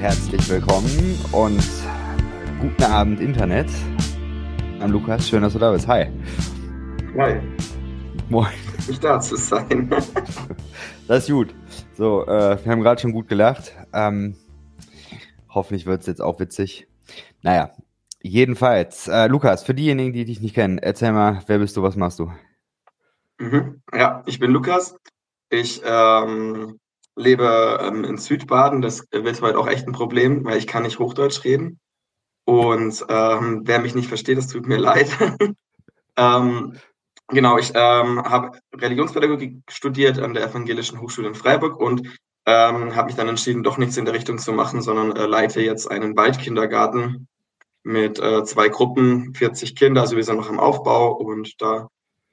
herzlich willkommen und guten Abend Internet. An Lukas, schön, dass du da bist. Hi. Hi. Moin. Nicht da zu sein. das ist gut. So, äh, wir haben gerade schon gut gelacht. Ähm, hoffentlich wird es jetzt auch witzig. Naja, jedenfalls, äh, Lukas, für diejenigen, die dich nicht kennen, erzähl mal, wer bist du, was machst du? Mhm. Ja, ich bin Lukas. Ich ähm, lebe ähm, in Südbaden. Das wird heute auch echt ein Problem, weil ich kann nicht Hochdeutsch reden. Und ähm, wer mich nicht versteht, das tut mir leid. ähm, genau, ich ähm, habe Religionspädagogik studiert an der Evangelischen Hochschule in Freiburg und ähm, habe mich dann entschieden, doch nichts in der Richtung zu machen, sondern äh, leite jetzt einen Waldkindergarten mit äh, zwei Gruppen, 40 Kinder, also wir sind noch im Aufbau und da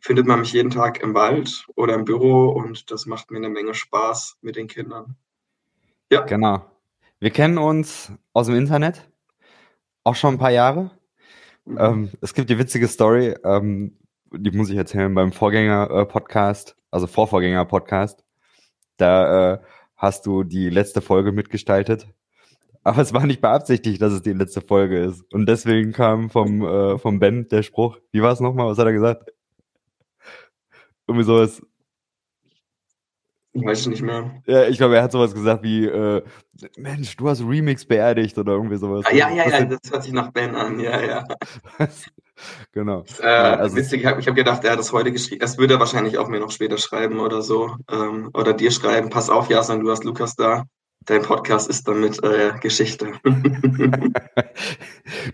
findet man mich jeden Tag im Wald oder im Büro und das macht mir eine Menge Spaß mit den Kindern. Ja. Genau. Wir kennen uns aus dem Internet, auch schon ein paar Jahre. Mhm. Ähm, es gibt die witzige Story, ähm, die muss ich erzählen, beim Vorgänger-Podcast, äh, also Vorvorgänger-Podcast. Da äh, hast du die letzte Folge mitgestaltet. Aber es war nicht beabsichtigt, dass es die letzte Folge ist. Und deswegen kam vom, äh, vom Ben der Spruch, wie war es nochmal, was hat er gesagt? Irgendwie sowas. Weiß ich nicht mehr. Ja, ich glaube, er hat sowas gesagt wie, äh, Mensch, du hast Remix beerdigt oder irgendwie sowas. Ah, ja, ja, ja, das hört sich nach Ben an, ja, ja. genau. Äh, ja, also witzig, ich habe hab gedacht, er hat das heute geschrieben. Das würde er wahrscheinlich auch mir noch später schreiben oder so. Ähm, oder dir schreiben, pass auf, Jason, du hast Lukas da dein Podcast ist damit äh, Geschichte.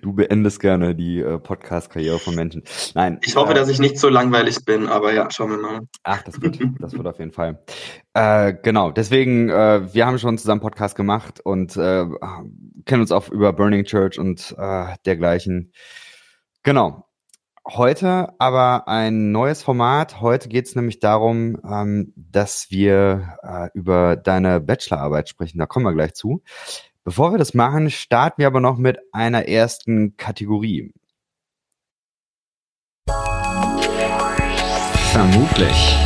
du beendest gerne die äh, Podcast-Karriere von Menschen. Nein. Ich hoffe, äh, dass ich nicht so langweilig bin, aber ja, schauen wir mal. Ach, das wird, das wird auf jeden Fall. Äh, genau, deswegen, äh, wir haben schon zusammen Podcast gemacht und äh, kennen uns auch über Burning Church und äh, dergleichen. Genau. Heute aber ein neues Format. Heute geht es nämlich darum, ähm, dass wir äh, über deine Bachelorarbeit sprechen. Da kommen wir gleich zu. Bevor wir das machen, starten wir aber noch mit einer ersten Kategorie. Vermutlich.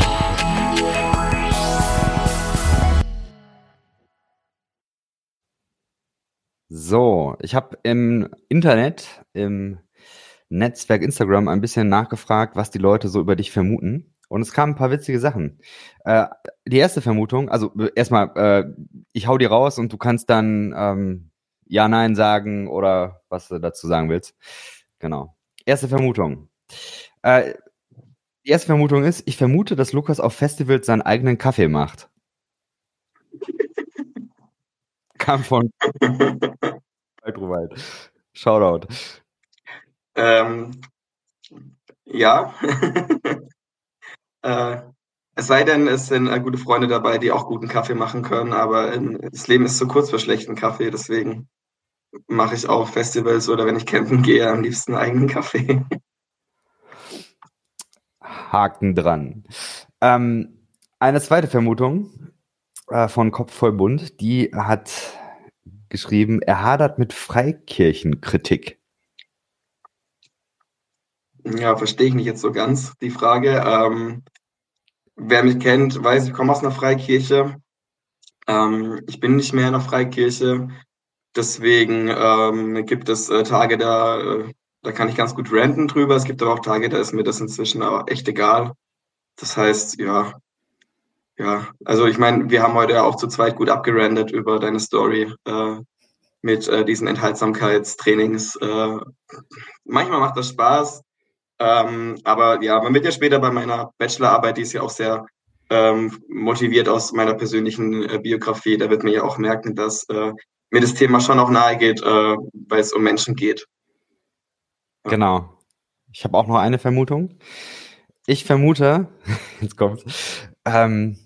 So, ich habe im Internet, im Netzwerk Instagram ein bisschen nachgefragt, was die Leute so über dich vermuten. Und es kamen ein paar witzige Sachen. Äh, die erste Vermutung, also erstmal, äh, ich hau dir raus und du kannst dann ähm, Ja, Nein sagen oder was du dazu sagen willst. Genau. Erste Vermutung. Äh, die erste Vermutung ist, ich vermute, dass Lukas auf Festivals seinen eigenen Kaffee macht. Kam von. Shoutout. Ähm, ja. äh, es sei denn, es sind äh, gute Freunde dabei, die auch guten Kaffee machen können, aber äh, das Leben ist zu kurz für schlechten Kaffee, deswegen mache ich auf Festivals oder wenn ich campen gehe, am liebsten eigenen Kaffee. Haken dran. Ähm, eine zweite Vermutung äh, von Kopf voll bunt, die hat geschrieben, er hadert mit Freikirchenkritik. Ja, verstehe ich nicht jetzt so ganz die Frage. Ähm, wer mich kennt, weiß, ich komme aus einer Freikirche. Ähm, ich bin nicht mehr in einer Freikirche. Deswegen ähm, gibt es äh, Tage, da, äh, da kann ich ganz gut ranten drüber. Es gibt aber auch Tage, da ist mir das inzwischen aber echt egal. Das heißt, ja, ja, also ich meine, wir haben heute ja auch zu zweit gut abgerandet über deine Story äh, mit äh, diesen Enthaltsamkeitstrainings. Äh, manchmal macht das Spaß, ähm, aber ja, man wird ja später bei meiner Bachelorarbeit, die ist ja auch sehr ähm, motiviert aus meiner persönlichen äh, Biografie, da wird man ja auch merken, dass äh, mir das Thema schon auch nahe geht, äh, weil es um Menschen geht. Ja. Genau. Ich habe auch noch eine Vermutung. Ich vermute, jetzt kommt, ähm,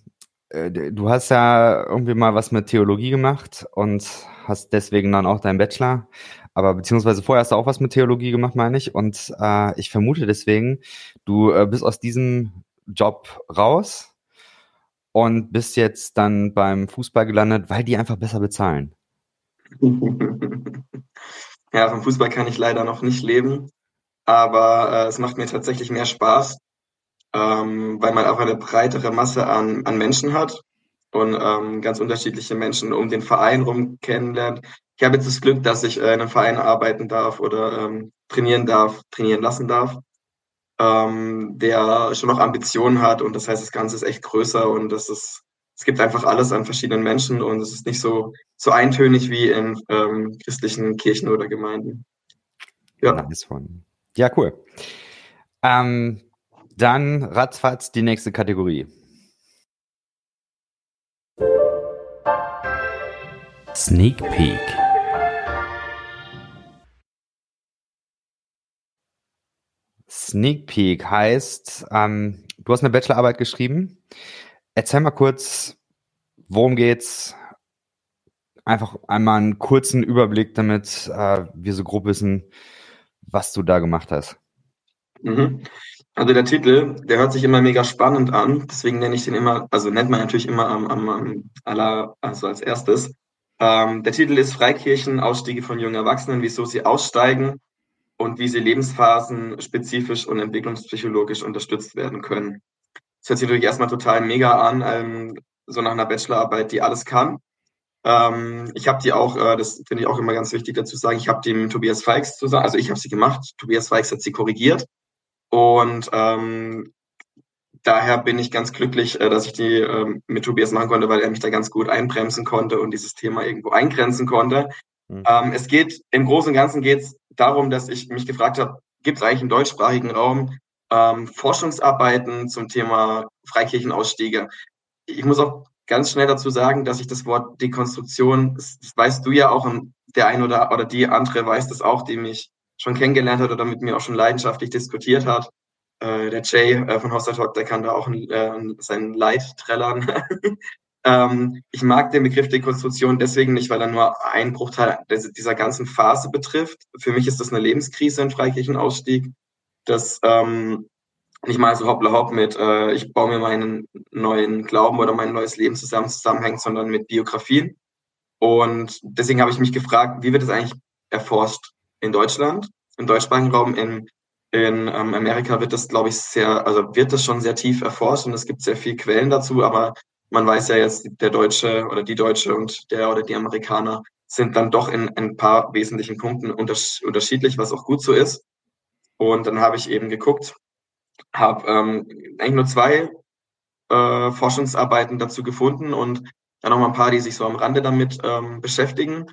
äh, du hast ja irgendwie mal was mit Theologie gemacht und hast deswegen dann auch deinen Bachelor. Aber beziehungsweise vorher hast du auch was mit Theologie gemacht, meine ich. Und äh, ich vermute deswegen, du äh, bist aus diesem Job raus und bist jetzt dann beim Fußball gelandet, weil die einfach besser bezahlen. ja, vom Fußball kann ich leider noch nicht leben, aber äh, es macht mir tatsächlich mehr Spaß, ähm, weil man auch eine breitere Masse an, an Menschen hat und ähm, ganz unterschiedliche Menschen um den Verein rum kennenlernt. Ich habe jetzt das Glück, dass ich äh, in einem Verein arbeiten darf oder ähm, trainieren darf, trainieren lassen darf, ähm, der schon noch Ambitionen hat und das heißt, das Ganze ist echt größer und das ist, es gibt einfach alles an verschiedenen Menschen und es ist nicht so, so eintönig wie in ähm, christlichen Kirchen oder Gemeinden. Ja. Nice one. Ja, cool. Ähm, dann ratzfatz die nächste Kategorie. Sneak Peek. Sneak Peek heißt, ähm, du hast eine Bachelorarbeit geschrieben. Erzähl mal kurz, worum geht's? Einfach einmal einen kurzen Überblick, damit äh, wir so grob wissen, was du da gemacht hast. Mhm. Also der Titel, der hört sich immer mega spannend an, deswegen nenne ich den immer, also nennt man natürlich immer am, am, am aller, also als erstes. Ähm, der Titel ist Freikirchen, Ausstiege von jungen Erwachsenen, wieso sie aussteigen und wie sie lebensphasen spezifisch und entwicklungspsychologisch unterstützt werden können. Das hört sich natürlich erstmal total mega an, ähm, so nach einer Bachelorarbeit, die alles kann. Ähm, ich habe die auch, äh, das finde ich auch immer ganz wichtig dazu sagen, ich habe dem Tobias Feix zusammen, also ich habe sie gemacht, Tobias Feix hat sie korrigiert und ähm, daher bin ich ganz glücklich, äh, dass ich die ähm, mit Tobias machen konnte, weil er mich da ganz gut einbremsen konnte und dieses Thema irgendwo eingrenzen konnte. Mhm. Ähm, es geht im Großen und Ganzen geht es darum, dass ich mich gefragt habe, gibt es eigentlich im deutschsprachigen Raum ähm, Forschungsarbeiten zum Thema Freikirchenausstiege? Ich muss auch ganz schnell dazu sagen, dass ich das Wort Dekonstruktion, das, das weißt du ja auch, und der ein oder, oder die andere weiß das auch, die mich schon kennengelernt hat oder mit mir auch schon leidenschaftlich diskutiert hat. Äh, der Jay äh, von Hostel Talk, der kann da auch äh, sein Leid trällern. ähm, ich mag den Begriff Dekonstruktion deswegen nicht, weil er nur einen Bruchteil dieser ganzen Phase betrifft. Für mich ist das eine Lebenskrise, ein Freikirchenausstieg. Das ähm, nicht mal so hoppla hopp mit, äh, ich baue mir meinen neuen Glauben oder mein neues Leben zusammen zusammenhängt, sondern mit Biografien. Und deswegen habe ich mich gefragt, wie wird es eigentlich erforscht in Deutschland, im deutschsprachigen Raum, in in ähm, Amerika wird das, glaube ich, sehr, also wird das schon sehr tief erforscht und es gibt sehr viele Quellen dazu, aber man weiß ja jetzt, der Deutsche oder die Deutsche und der oder die Amerikaner sind dann doch in ein paar wesentlichen Punkten unters unterschiedlich, was auch gut so ist. Und dann habe ich eben geguckt, habe ähm, eigentlich nur zwei äh, Forschungsarbeiten dazu gefunden und dann noch mal ein paar, die sich so am Rande damit ähm, beschäftigen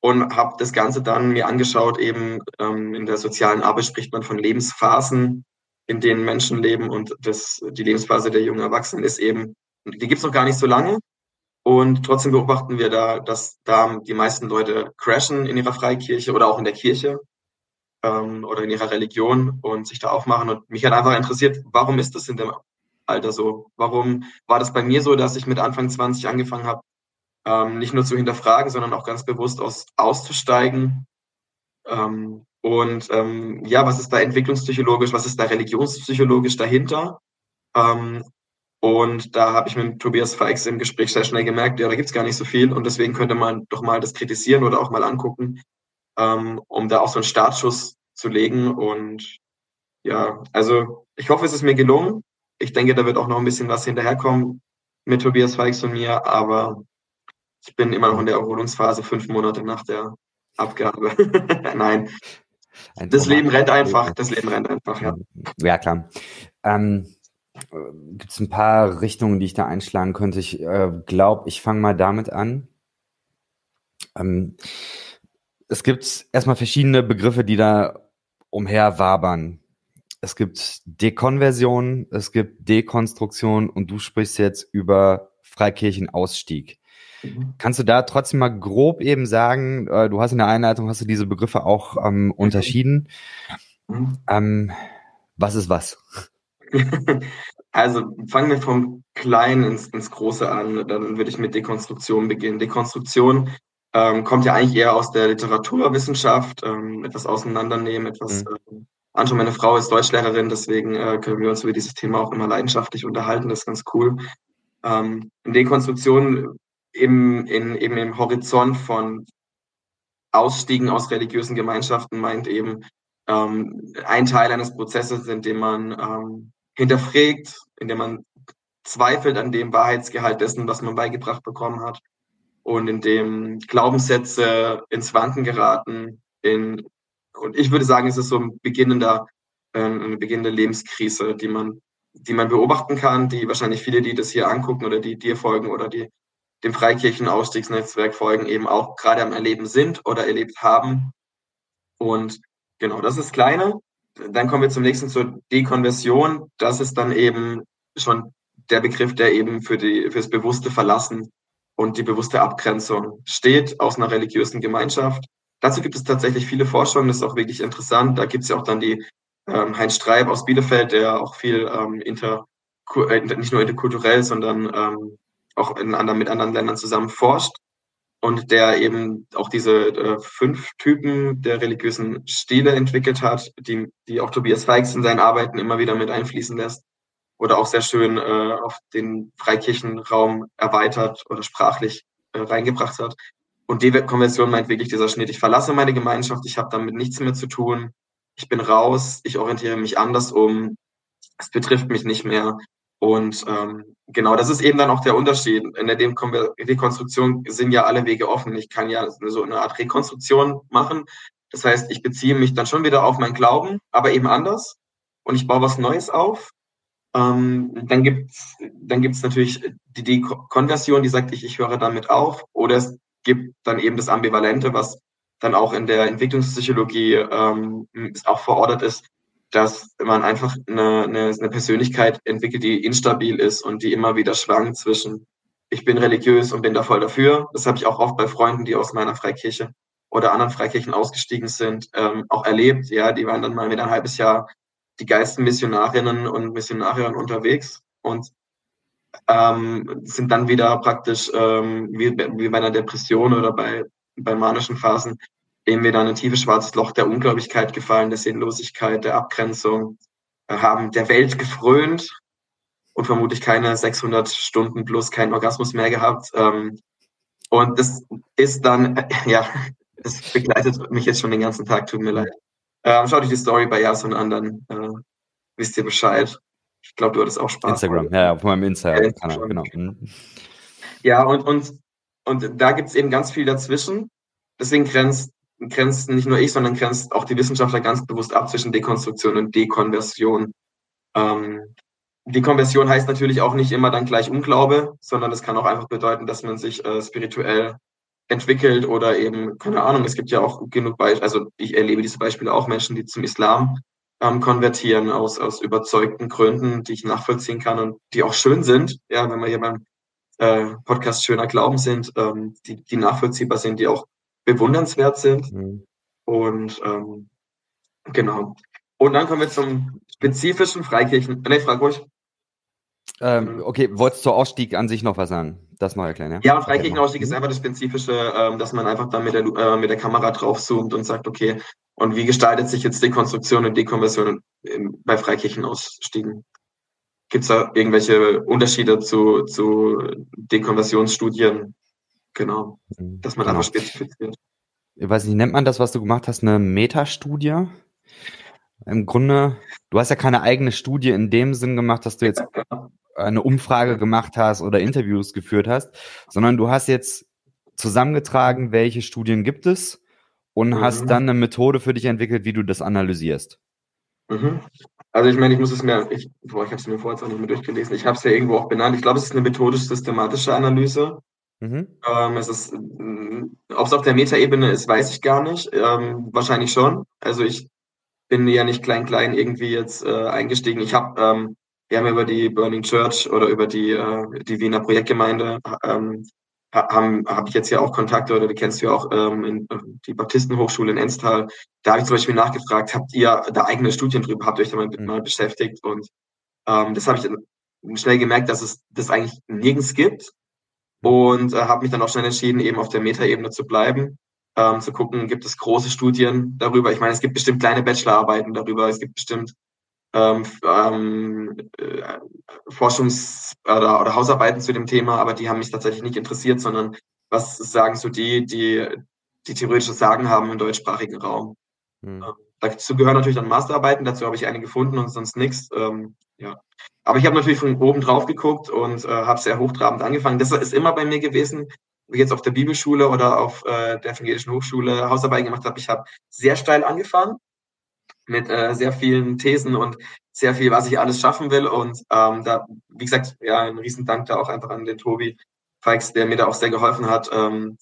und habe das Ganze dann mir angeschaut, eben ähm, in der sozialen Arbeit spricht man von Lebensphasen, in denen Menschen leben und das, die Lebensphase der jungen Erwachsenen ist eben, die gibt's noch gar nicht so lange und trotzdem beobachten wir da, dass da die meisten Leute crashen in ihrer Freikirche oder auch in der Kirche ähm, oder in ihrer Religion und sich da aufmachen und mich hat einfach interessiert, warum ist das in dem Alter so? Warum war das bei mir so, dass ich mit Anfang 20 angefangen habe, ähm, nicht nur zu hinterfragen, sondern auch ganz bewusst aus, auszusteigen. Ähm, und ähm, ja, was ist da entwicklungspsychologisch, was ist da religionspsychologisch dahinter? Ähm, und da habe ich mit Tobias Feix im Gespräch sehr schnell gemerkt, ja, da gibt's gar nicht so viel und deswegen könnte man doch mal das kritisieren oder auch mal angucken, ähm, um da auch so einen Startschuss zu legen. Und ja, also ich hoffe, es ist mir gelungen. Ich denke, da wird auch noch ein bisschen was hinterherkommen mit Tobias Feix und mir, aber ich bin immer noch in der Erholungsphase, fünf Monate nach der Abgabe. Nein. Ein das Leben rennt einfach. Das Leben rennt einfach, ja. Ja, klar. Ähm, Gibt es ein paar Richtungen, die ich da einschlagen könnte? Ich äh, glaube, ich fange mal damit an. Ähm, es gibt erstmal verschiedene Begriffe, die da umher wabern. Es gibt Dekonversion, es gibt Dekonstruktion und du sprichst jetzt über Freikirchenausstieg. Mhm. Kannst du da trotzdem mal grob eben sagen, äh, du hast in der Einleitung, hast du diese Begriffe auch ähm, mhm. unterschieden. Mhm. Ähm, was ist was? Also fangen wir vom Kleinen ins, ins Große an. Dann würde ich mit Dekonstruktion beginnen. Dekonstruktion ähm, kommt ja eigentlich eher aus der Literaturwissenschaft, ähm, etwas auseinandernehmen, etwas mhm. äh, anschauen. Meine Frau ist Deutschlehrerin, deswegen äh, können wir uns über dieses Thema auch immer leidenschaftlich unterhalten. Das ist ganz cool. Ähm, in Dekonstruktion im, in, eben im Horizont von Ausstiegen aus religiösen Gemeinschaften meint eben ähm, ein Teil eines Prozesses, in dem man ähm, hinterfragt, in dem man zweifelt an dem Wahrheitsgehalt dessen, was man beigebracht bekommen hat und in dem Glaubenssätze ins Wanken geraten. In, und ich würde sagen, es ist so ein beginnender, äh, eine beginnende Lebenskrise, die man, die man beobachten kann, die wahrscheinlich viele, die das hier angucken oder die dir folgen oder die dem Freikirchen-Ausstiegsnetzwerk folgen, eben auch gerade am Erleben sind oder erlebt haben. Und genau, das ist kleine. Dann kommen wir zum nächsten zur Dekonversion. Das ist dann eben schon der Begriff, der eben für die, fürs bewusste Verlassen und die bewusste Abgrenzung steht aus einer religiösen Gemeinschaft. Dazu gibt es tatsächlich viele Forschungen, das ist auch wirklich interessant. Da gibt es ja auch dann die ähm, Heinz Streib aus Bielefeld, der auch viel ähm, inter, äh, nicht nur interkulturell, sondern ähm, auch in anderen, mit anderen Ländern zusammen forscht und der eben auch diese äh, fünf Typen der religiösen Stile entwickelt hat, die, die auch Tobias Feix in seinen Arbeiten immer wieder mit einfließen lässt oder auch sehr schön äh, auf den Freikirchenraum erweitert oder sprachlich äh, reingebracht hat. Und die Konversion meint wirklich dieser Schnitt, ich verlasse meine Gemeinschaft, ich habe damit nichts mehr zu tun, ich bin raus, ich orientiere mich anders um, es betrifft mich nicht mehr. Und ähm, genau, das ist eben dann auch der Unterschied. In der Dekonstruktion sind ja alle Wege offen. Ich kann ja so eine Art Rekonstruktion machen. Das heißt, ich beziehe mich dann schon wieder auf meinen Glauben, aber eben anders. Und ich baue was Neues auf. Ähm, dann gibt's dann gibt's natürlich die Dekonversion, die sagt, ich, ich höre damit auf. Oder es gibt dann eben das Ambivalente, was dann auch in der Entwicklungspsychologie ähm, auch verordert ist, dass man einfach eine, eine, eine Persönlichkeit entwickelt, die instabil ist und die immer wieder schwankt zwischen ich bin religiös und bin da voll dafür. Das habe ich auch oft bei Freunden, die aus meiner Freikirche oder anderen Freikirchen ausgestiegen sind, ähm, auch erlebt. Ja, die waren dann mal mit ein halbes Jahr die geilsten Missionarinnen und Missionarinnen unterwegs und ähm, sind dann wieder praktisch ähm, wie, wie bei einer Depression oder bei, bei manischen Phasen eben wieder in ein tiefes schwarzes Loch der Unglaublichkeit gefallen, der Sinnlosigkeit, der Abgrenzung, äh, haben der Welt gefrönt und vermutlich keine 600 Stunden plus keinen Orgasmus mehr gehabt. Ähm, und das ist dann, äh, ja, das begleitet mich jetzt schon den ganzen Tag, tut mir leid. Ähm, schaut euch die Story bei Jason an, dann äh, wisst ihr Bescheid. Ich glaube, du hattest auch Spaß. Instagram, ja, auf meinem Instagram-Kanal, ja, genau. Mhm. Ja, und, und, und da gibt es eben ganz viel dazwischen. Deswegen grenzt, grenzt nicht nur ich, sondern grenzt auch die Wissenschaftler ganz bewusst ab zwischen Dekonstruktion und Dekonversion. Ähm, Dekonversion heißt natürlich auch nicht immer dann gleich Unglaube, sondern es kann auch einfach bedeuten, dass man sich äh, spirituell entwickelt oder eben, keine Ahnung, es gibt ja auch genug Beispiele, also ich erlebe diese Beispiele auch Menschen, die zum Islam ähm, konvertieren aus, aus überzeugten Gründen, die ich nachvollziehen kann und die auch schön sind, ja, wenn wir hier beim äh, Podcast Schöner Glauben sind, ähm, die, die nachvollziehbar sind, die auch bewundernswert sind. Mhm. Und ähm, genau. Und dann kommen wir zum spezifischen Freikirchen. Ne, frag ruhig. Ähm, okay, wolltest du zur Ausstieg an sich noch was sagen? Das noch erklären, ja? Ja, und Freikirchenausstieg ist einfach das Spezifische, ähm, dass man einfach dann mit der, äh, mit der Kamera draufzoomt und sagt, okay, und wie gestaltet sich jetzt Dekonstruktion und Dekonversion bei Freikirchenausstiegen? Gibt es da irgendwelche Unterschiede zu, zu Dekonversionsstudien? Genau, mhm, dass man genau. einfach spezifiziert. Ich weiß nicht, nennt man das, was du gemacht hast, eine Metastudie? Im Grunde, du hast ja keine eigene Studie in dem Sinn gemacht, dass du jetzt eine Umfrage gemacht hast oder Interviews geführt hast, sondern du hast jetzt zusammengetragen, welche Studien gibt es und mhm. hast dann eine Methode für dich entwickelt, wie du das analysierst. Mhm. Also ich meine, ich muss es mir, ich, boah, ich habe es mir vorher jetzt auch nicht mehr durchgelesen, ich habe es ja irgendwo auch benannt. Ich glaube, es ist eine methodisch-systematische Analyse. Mhm. Ähm, es ist, ob es auf der Metaebene ist, weiß ich gar nicht. Ähm, wahrscheinlich schon. Also ich bin ja nicht klein-klein irgendwie jetzt äh, eingestiegen. Ich habe ähm, wir haben über die Burning Church oder über die, äh, die Wiener Projektgemeinde ähm, habe hab ich jetzt ja auch Kontakte oder die kennst du ja auch ähm, in, äh, die Baptistenhochschule in Enstal. Da habe ich zum Beispiel nachgefragt, habt ihr da eigene Studien drüber, habt ihr euch da mal, mhm. mal beschäftigt? Und ähm, das habe ich schnell gemerkt, dass es das eigentlich nirgends gibt. Und äh, habe mich dann auch schnell entschieden, eben auf der Metaebene zu bleiben, ähm, zu gucken, gibt es große Studien darüber. Ich meine, es gibt bestimmt kleine Bachelorarbeiten darüber, es gibt bestimmt ähm, ähm, äh, Forschungs- oder, oder Hausarbeiten zu dem Thema, aber die haben mich tatsächlich nicht interessiert, sondern was sagen so die, die, die theoretisches Sagen haben im deutschsprachigen Raum. Hm. Dazu gehören natürlich dann Masterarbeiten, dazu habe ich eine gefunden und sonst nichts. Ähm, ja. Aber ich habe natürlich von oben drauf geguckt und äh, habe sehr hochtrabend angefangen. Das ist immer bei mir gewesen. wie jetzt auf der Bibelschule oder auf äh, der evangelischen Hochschule Hausarbeiten gemacht habe. Ich habe sehr steil angefangen mit äh, sehr vielen Thesen und sehr viel, was ich alles schaffen will. Und ähm, da, wie gesagt, ja, ein Riesendank da auch einfach an den Tobi Feix, der mir da auch sehr geholfen hat, ähm,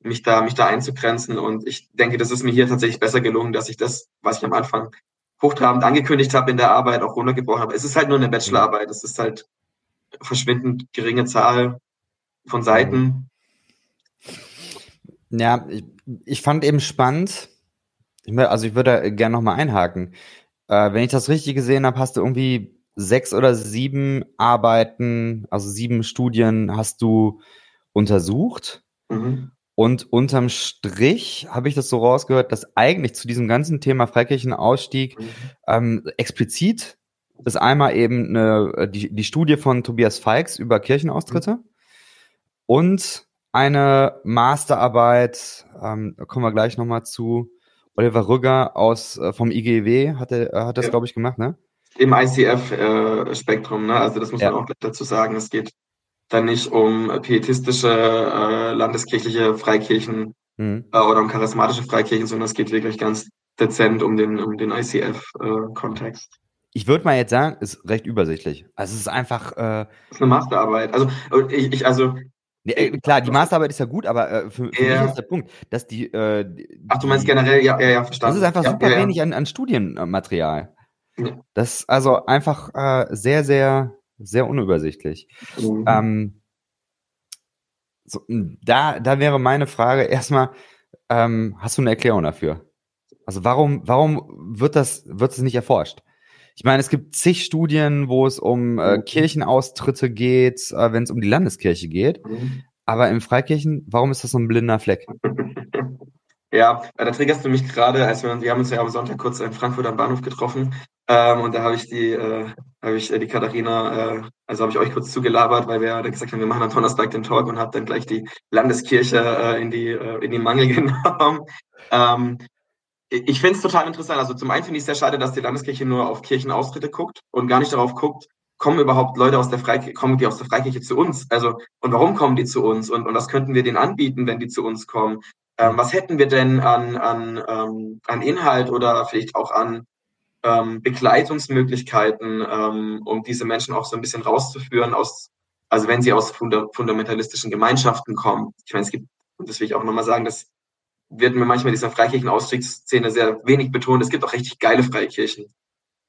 mich da, mich da einzugrenzen. Und ich denke, das ist mir hier tatsächlich besser gelungen, dass ich das, was ich am Anfang hochtrabend angekündigt habe in der Arbeit, auch runtergebrochen habe. Es ist halt nur eine Bachelorarbeit. Es ist halt verschwindend geringe Zahl von Seiten. Ja, ich, ich fand eben spannend, ich, also ich würde gerne nochmal einhaken. Äh, wenn ich das richtig gesehen habe, hast du irgendwie sechs oder sieben Arbeiten, also sieben Studien hast du untersucht. Mhm. Und unterm Strich habe ich das so rausgehört, dass eigentlich zu diesem ganzen Thema Freikirchenausstieg mhm. ähm, explizit ist einmal eben eine, die, die Studie von Tobias Feix über Kirchenaustritte mhm. und eine Masterarbeit, ähm, kommen wir gleich nochmal zu, Oliver Rügger aus äh, vom IGW hat, er, äh, hat das, ja. glaube ich, gemacht, ne? Im ICF-Spektrum, äh, ne? Also das muss ja. man auch dazu sagen. Es geht dann nicht um pietistische äh, landeskirchliche Freikirchen mhm. äh, oder um charismatische Freikirchen, sondern es geht wirklich ganz dezent um den, um den ICF-Kontext. Äh, ich würde mal jetzt sagen, ist recht übersichtlich. Also es ist einfach. Äh, das ist eine Masterarbeit. Also ich, ich also ja, äh, klar, die Masterarbeit ist ja gut, aber äh, für, für ja. mich ist der Punkt, dass die, äh, die, Ach, du meinst generell, ja, ja, ja, verstanden. Das ist einfach ja, super wenig an, an Studienmaterial. Das ist also einfach äh, sehr, sehr, sehr unübersichtlich. Mhm. Ähm, so, da, da wäre meine Frage erstmal, ähm, hast du eine Erklärung dafür? Also warum, warum wird das, wird es nicht erforscht? Ich meine, es gibt zig Studien, wo es um äh, mhm. Kirchenaustritte geht, äh, wenn es um die Landeskirche geht. Mhm. Aber im Freikirchen, warum ist das so ein blinder Fleck? Ja, da triggerst du mich gerade, als wir, wir haben uns ja am Sonntag kurz in Frankfurt am Bahnhof getroffen ähm, und da habe ich die, äh, habe ich äh, die Katharina, äh, also habe ich euch kurz zugelabert, weil wir ja gesagt haben, wir machen am Donnerstag den Talk und habe dann gleich die Landeskirche äh, in die äh, in die Mangel genommen. Ähm, ich finde es total interessant. Also zum einen finde ich es sehr schade, dass die Landeskirche nur auf Kirchenaustritte guckt und gar nicht darauf guckt, kommen überhaupt Leute aus der Freikirche, kommen die aus der Freikirche zu uns? Also, und warum kommen die zu uns? Und, und was könnten wir denen anbieten, wenn die zu uns kommen? Ähm, was hätten wir denn an, an, ähm, an Inhalt oder vielleicht auch an ähm, Begleitungsmöglichkeiten, ähm, um diese Menschen auch so ein bisschen rauszuführen aus, also wenn sie aus funda fundamentalistischen Gemeinschaften kommen. Ich meine, es gibt, und das will ich auch nochmal sagen, dass wird mir manchmal dieser Freikirchen-Ausstiegsszene sehr wenig betont. Es gibt auch richtig geile Freikirchen.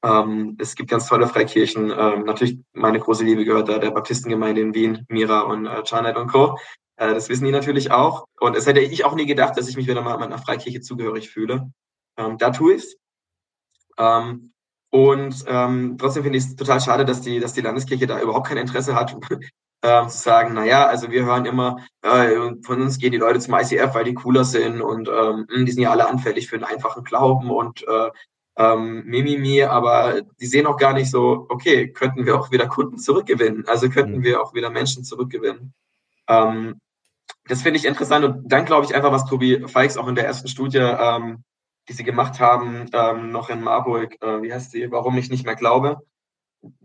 Ähm, es gibt ganz tolle Freikirchen. Ähm, natürlich, meine große Liebe gehört da der Baptistengemeinde in Wien, Mira und äh, Charnet und Co. Äh, das wissen die natürlich auch. Und es hätte ich auch nie gedacht, dass ich mich wieder mal einer Freikirche zugehörig fühle. Ähm, da tue ich's. Ähm, und ähm, trotzdem finde ich es total schade, dass die, dass die Landeskirche da überhaupt kein Interesse hat, ähm, zu sagen, naja, also wir hören immer, äh, von uns gehen die Leute zum ICF, weil die cooler sind und ähm, hm, die sind ja alle anfällig für einen einfachen Glauben und äh, ähm, Mimimi, aber die sehen auch gar nicht so, okay, könnten wir auch wieder Kunden zurückgewinnen, also könnten mhm. wir auch wieder Menschen zurückgewinnen. Ähm, das finde ich interessant und dann glaube ich einfach, was Tobi Feix auch in der ersten Studie, ähm, die sie gemacht haben, ähm, noch in Marburg, äh, wie heißt sie, warum ich nicht mehr glaube,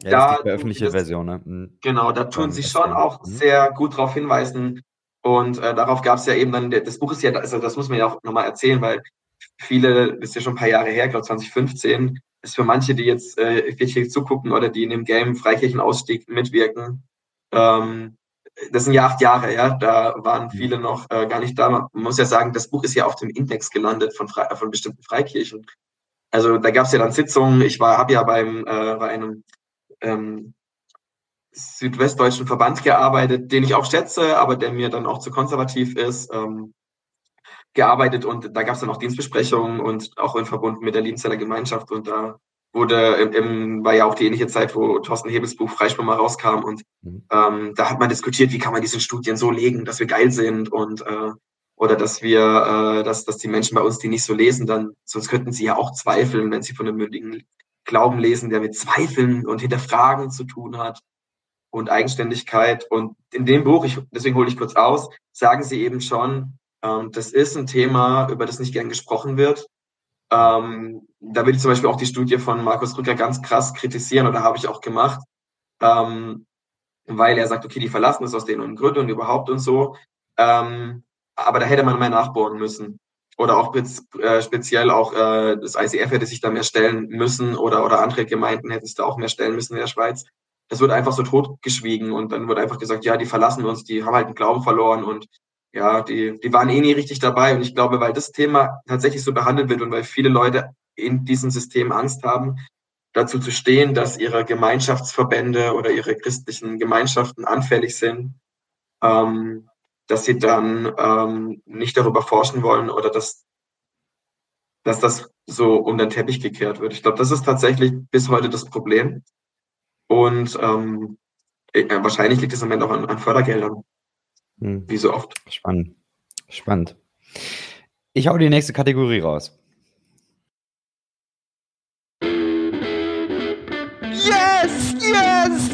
ja, da, die veröffentlichte das, Version, ne? Mhm. Genau, da tun sie schon auch mhm. sehr gut darauf hinweisen. Und äh, darauf gab es ja eben dann, das Buch ist ja, also das muss man ja auch nochmal erzählen, weil viele, das ist ja schon ein paar Jahre her, ich glaube 2015, ist für manche, die jetzt äh, hier zugucken oder die in dem Game Freikirchenausstieg mitwirken, ähm, das sind ja acht Jahre, ja, da waren mhm. viele noch äh, gar nicht da. Man muss ja sagen, das Buch ist ja auf dem Index gelandet von, Fre von bestimmten Freikirchen. Also da gab es ja dann Sitzungen. Ich war, habe ja beim äh, bei einem ähm, südwestdeutschen Verband gearbeitet, den ich auch schätze, aber der mir dann auch zu konservativ ist, ähm, gearbeitet und da gab es dann auch Dienstbesprechungen und auch in Verbund mit der Liebenzeller Gemeinschaft und da wurde im, im, war ja auch die ähnliche Zeit, wo Thorsten Hebels Buch mal rauskam und mhm. ähm, da hat man diskutiert, wie kann man diese Studien so legen, dass wir geil sind und äh, oder dass wir, äh, dass, dass die Menschen bei uns die nicht so lesen, dann sonst könnten sie ja auch zweifeln, wenn sie von einem mündigen Glauben lesen, der mit Zweifeln und Hinterfragen zu tun hat und Eigenständigkeit. Und in dem Buch, ich, deswegen hole ich kurz aus, sagen sie eben schon, ähm, das ist ein Thema, über das nicht gern gesprochen wird. Ähm, da will ich zum Beispiel auch die Studie von Markus Rücker ganz krass kritisieren oder habe ich auch gemacht, ähm, weil er sagt, okay, die verlassen es aus den und Gründen und überhaupt und so. Ähm, aber da hätte man mehr nachbohren müssen. Oder auch äh, speziell auch äh, das ICF hätte sich da mehr stellen müssen oder, oder andere Gemeinden hätten sich da auch mehr stellen müssen in der Schweiz. Das wird einfach so totgeschwiegen und dann wird einfach gesagt, ja, die verlassen uns, die haben halt den Glauben verloren und ja, die, die waren eh nie richtig dabei. Und ich glaube, weil das Thema tatsächlich so behandelt wird und weil viele Leute in diesem System Angst haben, dazu zu stehen, dass ihre Gemeinschaftsverbände oder ihre christlichen Gemeinschaften anfällig sind, ähm, dass sie dann ähm, nicht darüber forschen wollen oder dass, dass das so unter den Teppich gekehrt wird. Ich glaube, das ist tatsächlich bis heute das Problem. Und ähm, äh, wahrscheinlich liegt es am Ende auch an, an Fördergeldern. Hm. Wie so oft. Spannend. Spannend. Ich hau die nächste Kategorie raus. yes, yes!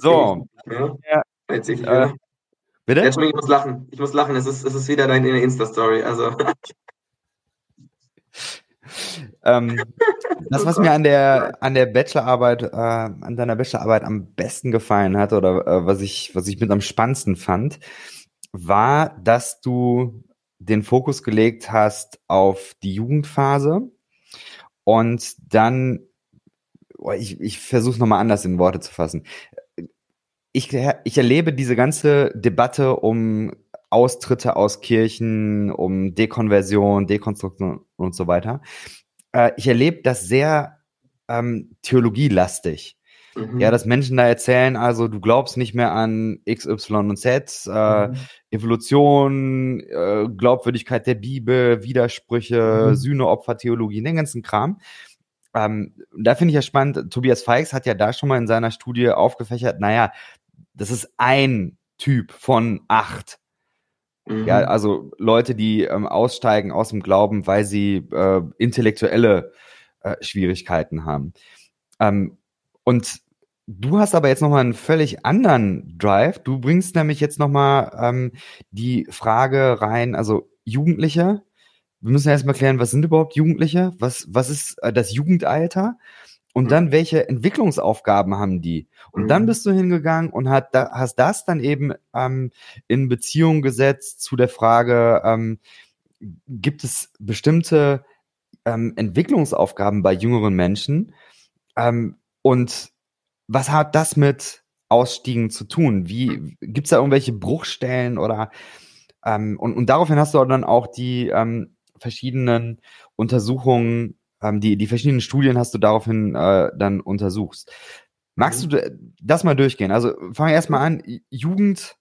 so. Ja. Jetzt ich, äh, bitte? Entschuldigung, ich muss lachen. Ich muss lachen. Es ist, es ist wieder deine Insta-Story. Also. ähm, das, was mir an der, an der Bachelorarbeit, äh, an deiner Bachelorarbeit am besten gefallen hat oder äh, was ich, was ich mit am spannendsten fand, war, dass du den Fokus gelegt hast auf die Jugendphase und dann, oh, ich, ich versuche es nochmal anders in Worte zu fassen. Ich, ich erlebe diese ganze Debatte um Austritte aus Kirchen, um Dekonversion, Dekonstruktion und so weiter. Äh, ich erlebe das sehr ähm, theologielastig. Mhm. Ja, dass Menschen da erzählen, also du glaubst nicht mehr an X, Y und Z, äh, mhm. Evolution, äh, Glaubwürdigkeit der Bibel, Widersprüche, mhm. Sühneopfertheologie, den ganzen Kram. Ähm, da finde ich ja spannend, Tobias Feix hat ja da schon mal in seiner Studie aufgefächert, naja, das ist ein Typ von acht. Mhm. Ja, also Leute, die ähm, aussteigen aus dem Glauben, weil sie äh, intellektuelle äh, Schwierigkeiten haben. Ähm, und Du hast aber jetzt nochmal einen völlig anderen Drive. Du bringst nämlich jetzt nochmal ähm, die Frage rein, also Jugendliche. Wir müssen erstmal klären, was sind überhaupt Jugendliche? Was, was ist äh, das Jugendalter? Und dann, welche Entwicklungsaufgaben haben die? Und dann mhm. bist du hingegangen und hat, da, hast das dann eben ähm, in Beziehung gesetzt zu der Frage, ähm, gibt es bestimmte ähm, Entwicklungsaufgaben bei jüngeren Menschen? Ähm, und was hat das mit Ausstiegen zu tun? Wie gibt es da irgendwelche Bruchstellen oder ähm, und, und daraufhin hast du dann auch die ähm, verschiedenen Untersuchungen, ähm, die, die verschiedenen Studien hast du daraufhin äh, dann untersuchst. Magst mhm. du das mal durchgehen? Also fang erstmal an, Jugend,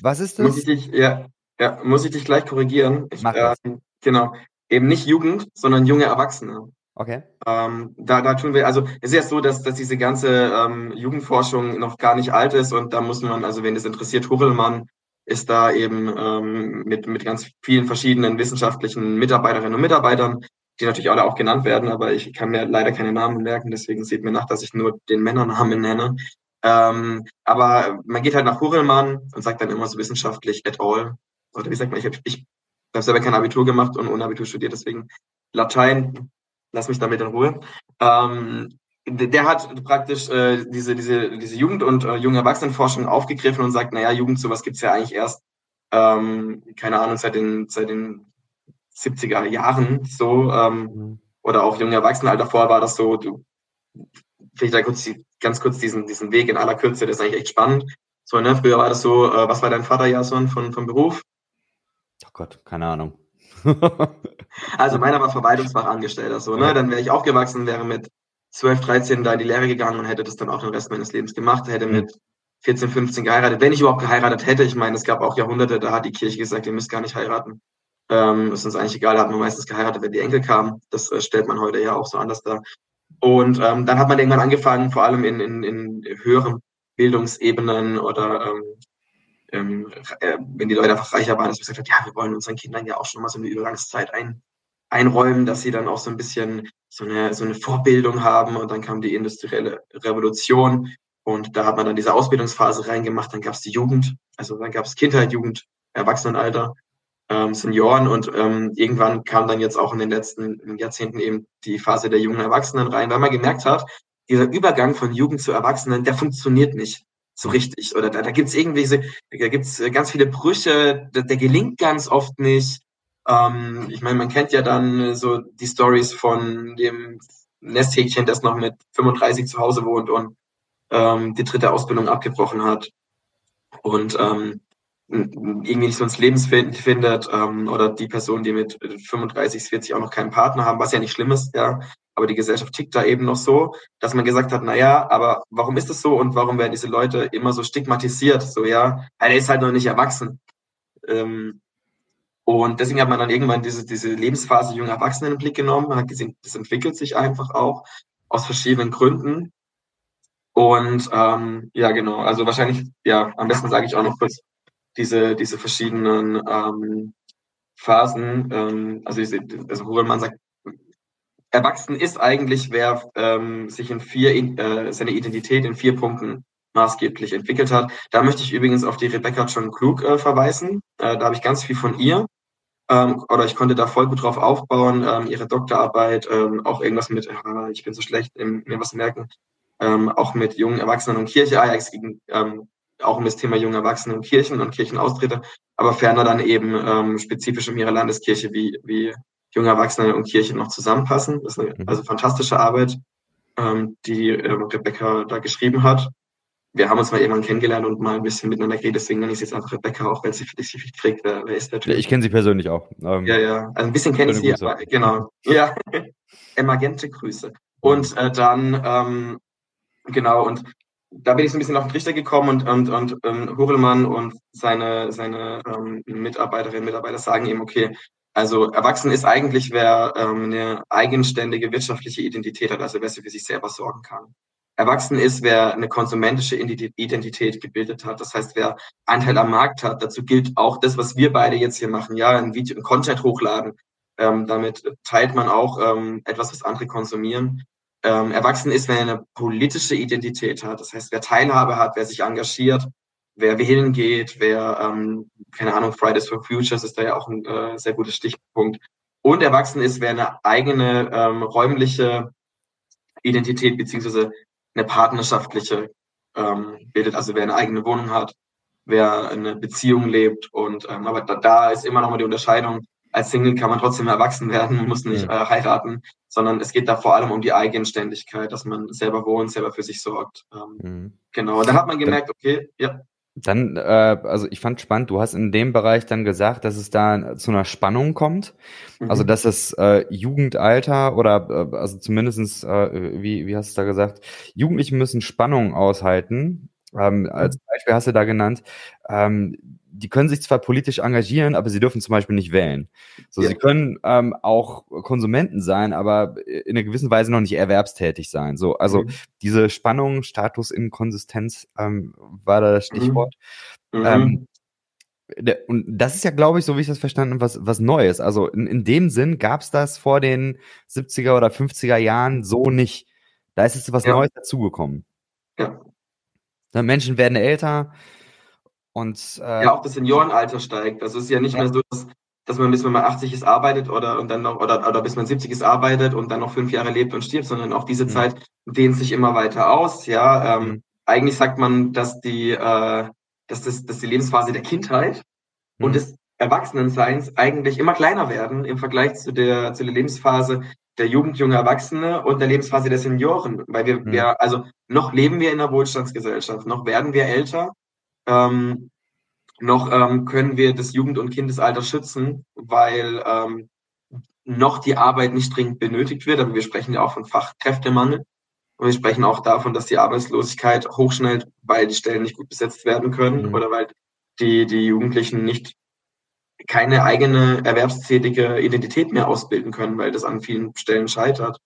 was ist das? Muss ich dich, ja, ja, muss ich dich gleich korrigieren. Ich, Mach das. Äh, genau, eben nicht Jugend, sondern junge Erwachsene. Okay. Ähm, da, da tun wir, also es ist ja so, dass, dass diese ganze ähm, Jugendforschung noch gar nicht alt ist und da muss man, also wenn es interessiert, Hurrellmann ist da eben ähm, mit, mit ganz vielen verschiedenen wissenschaftlichen Mitarbeiterinnen und Mitarbeitern, die natürlich alle auch genannt werden, aber ich kann mir leider keine Namen merken, deswegen sieht mir nach, dass ich nur den Männernamen nenne. Ähm, aber man geht halt nach Hurrellmann und sagt dann immer so wissenschaftlich et al. Oder wie sagt man, ich habe ich hab selber kein Abitur gemacht und ohne Abitur studiert, deswegen Latein lass mich damit in Ruhe. Ähm, der hat praktisch äh, diese, diese, diese Jugend- und äh, junge Erwachsenenforschung aufgegriffen und sagt, naja, Jugend, sowas gibt's ja eigentlich erst, ähm, keine Ahnung, seit den, seit den 70er Jahren so, ähm, mhm. oder auch junge Erwachsenenalter vorher war das so, du, vielleicht da kurz, ganz kurz diesen, diesen Weg in aller Kürze, das ist eigentlich echt spannend. So, ne, früher war das so, äh, was war dein Vater, Jason, von, von Beruf? Oh Gott, keine Ahnung. also meiner war Verwaltungsfachangestellter, so, ne? Dann wäre ich aufgewachsen, wäre mit 12, 13 da in die Lehre gegangen und hätte das dann auch den Rest meines Lebens gemacht, hätte mhm. mit 14, 15 geheiratet. Wenn ich überhaupt geheiratet hätte, ich meine, es gab auch Jahrhunderte, da hat die Kirche gesagt, ihr müsst gar nicht heiraten. Ähm, ist uns eigentlich egal, da hat man meistens geheiratet, wenn die Enkel kamen. Das äh, stellt man heute ja auch so anders dar. Und ähm, dann hat man irgendwann angefangen, vor allem in, in, in höheren Bildungsebenen oder ähm, ähm, äh, wenn die Leute einfach reicher waren, dass man gesagt hat, ja, wir wollen unseren Kindern ja auch schon mal so eine Übergangszeit ein, einräumen, dass sie dann auch so ein bisschen so eine, so eine Vorbildung haben und dann kam die industrielle Revolution und da hat man dann diese Ausbildungsphase reingemacht, dann gab es die Jugend, also dann gab es Kindheit, Jugend, Erwachsenenalter, ähm, Senioren und ähm, irgendwann kam dann jetzt auch in den letzten Jahrzehnten eben die Phase der jungen Erwachsenen rein, weil man gemerkt hat, dieser Übergang von Jugend zu Erwachsenen, der funktioniert nicht so richtig. Oder da, da gibt es irgendwie, so- da gibt's äh, ganz viele Brüche, der, der gelingt ganz oft nicht. Ähm, ich meine, man kennt ja dann äh, so die Stories von dem Nesthäkchen, das noch mit 35 zu Hause wohnt und ähm, die dritte Ausbildung abgebrochen hat und ähm, irgendwie nicht so ins Leben findet ähm, oder die Person, die mit 35, 40 auch noch keinen Partner haben, was ja nicht schlimm ist, ja, aber die Gesellschaft tickt da eben noch so, dass man gesagt hat, na ja, aber warum ist das so und warum werden diese Leute immer so stigmatisiert? So, ja, er ist halt noch nicht erwachsen. Ähm, und deswegen hat man dann irgendwann diese, diese Lebensphase junger Erwachsenen den Blick genommen, man hat gesehen, das entwickelt sich einfach auch aus verschiedenen Gründen. Und ähm, ja, genau, also wahrscheinlich, ja, am besten sage ich auch noch kurz diese, diese verschiedenen ähm, Phasen. Ähm, also, diese, also Hurelmann sagt, erwachsen ist eigentlich, wer ähm, sich in vier, äh, seine Identität in vier Punkten maßgeblich entwickelt hat. Da möchte ich übrigens auf die Rebecca John Klug äh, verweisen. Äh, da habe ich ganz viel von ihr. Ähm, oder ich konnte da voll gut drauf aufbauen. Ähm, ihre Doktorarbeit, ähm, auch irgendwas mit, äh, ich bin so schlecht, mir was merken, ähm, auch mit jungen Erwachsenen und Kirche. Es ging ähm, auch um das Thema junge Erwachsene und Kirchen und Kirchenaustritte, aber ferner dann eben ähm, spezifisch um ihre Landeskirche, wie, wie junge Erwachsene und Kirche noch zusammenpassen. Das ist eine also fantastische Arbeit, ähm, die äh, Rebecca da geschrieben hat. Wir haben uns mal irgendwann kennengelernt und mal ein bisschen miteinander geredet, deswegen nenne ich sie jetzt einfach Rebecca, auch wenn sie für dich sich kriegt. Wer, wer ist der Typ? Ich kenne sie persönlich auch. Ähm, ja, ja, also ein bisschen kenne ich sie, aber genau. Ja, Emagente Grüße. Und äh, dann, ähm, genau, und da bin ich so ein bisschen auf den Trichter gekommen und, und, und ähm, Hurelmann und seine, seine ähm, Mitarbeiterinnen und Mitarbeiter sagen eben, okay, also erwachsen ist eigentlich, wer ähm, eine eigenständige wirtschaftliche Identität hat, also wer für sich selber sorgen kann. Erwachsen ist, wer eine konsumentische Identität gebildet hat. Das heißt, wer Anteil am Markt hat. Dazu gilt auch das, was wir beide jetzt hier machen. Ja, ein Video, ein Content hochladen. Ähm, damit teilt man auch ähm, etwas, was andere konsumieren. Ähm, erwachsen ist, wer eine politische Identität hat. Das heißt, wer Teilhabe hat, wer sich engagiert, wer wählen geht, wer, ähm, keine Ahnung, Fridays for Futures ist da ja auch ein äh, sehr guter Stichpunkt. Und erwachsen ist, wer eine eigene ähm, räumliche Identität beziehungsweise eine partnerschaftliche ähm, bildet, also wer eine eigene Wohnung hat, wer eine Beziehung lebt und ähm, aber da, da ist immer noch mal die Unterscheidung. Als Single kann man trotzdem erwachsen werden, man muss nicht äh, heiraten, sondern es geht da vor allem um die Eigenständigkeit, dass man selber wohnt, selber für sich sorgt. Ähm, mhm. Genau, und dann hat man gemerkt, okay, ja. Dann, äh, also ich fand spannend, du hast in dem Bereich dann gesagt, dass es da zu einer Spannung kommt. Mhm. Also dass das äh, Jugendalter oder äh, also zumindestens äh, wie, wie hast du da gesagt, Jugendliche müssen Spannung aushalten. Ähm, als Beispiel hast du da genannt, ähm, die können sich zwar politisch engagieren, aber sie dürfen zum Beispiel nicht wählen. So, ja. sie können ähm, auch Konsumenten sein, aber in einer gewissen Weise noch nicht erwerbstätig sein. So, also mhm. diese Spannung, Status, Inkonsistenz ähm, war da das Stichwort. Mhm. Ähm, und das ist ja, glaube ich, so wie ich das verstanden habe, was, was Neues. Also in, in dem Sinn gab es das vor den 70er oder 50er Jahren so nicht. Da ist jetzt was ja. Neues dazugekommen. Ja. Menschen werden älter, und, äh, ja, auch das Seniorenalter steigt. Also es ist ja nicht ja. mehr so, dass, dass man bis man mal 80 ist arbeitet oder und dann noch oder, oder bis man 70 ist arbeitet und dann noch fünf Jahre lebt und stirbt, sondern auch diese mhm. Zeit dehnt sich immer weiter aus. Ja, ähm, mhm. eigentlich sagt man, dass die, äh, dass das, dass die Lebensphase der Kindheit mhm. und des Erwachsenenseins eigentlich immer kleiner werden im Vergleich zu der zu der Lebensphase der Jugend, junge Erwachsene und der Lebensphase der Senioren, weil wir, Mhm. wir also noch leben wir in einer Wohlstandsgesellschaft, noch werden wir älter, ähm, noch ähm, können wir das Jugend- und Kindesalter schützen, weil ähm, noch die Arbeit nicht dringend benötigt wird. Aber wir sprechen ja auch von Fachkräftemangel. Und wir sprechen auch davon, dass die Arbeitslosigkeit hochschnellt, weil die Stellen nicht gut besetzt werden können Mhm. oder weil die, die Jugendlichen nicht keine eigene erwerbstätige Identität mehr ausbilden können, weil das an vielen Stellen scheitert.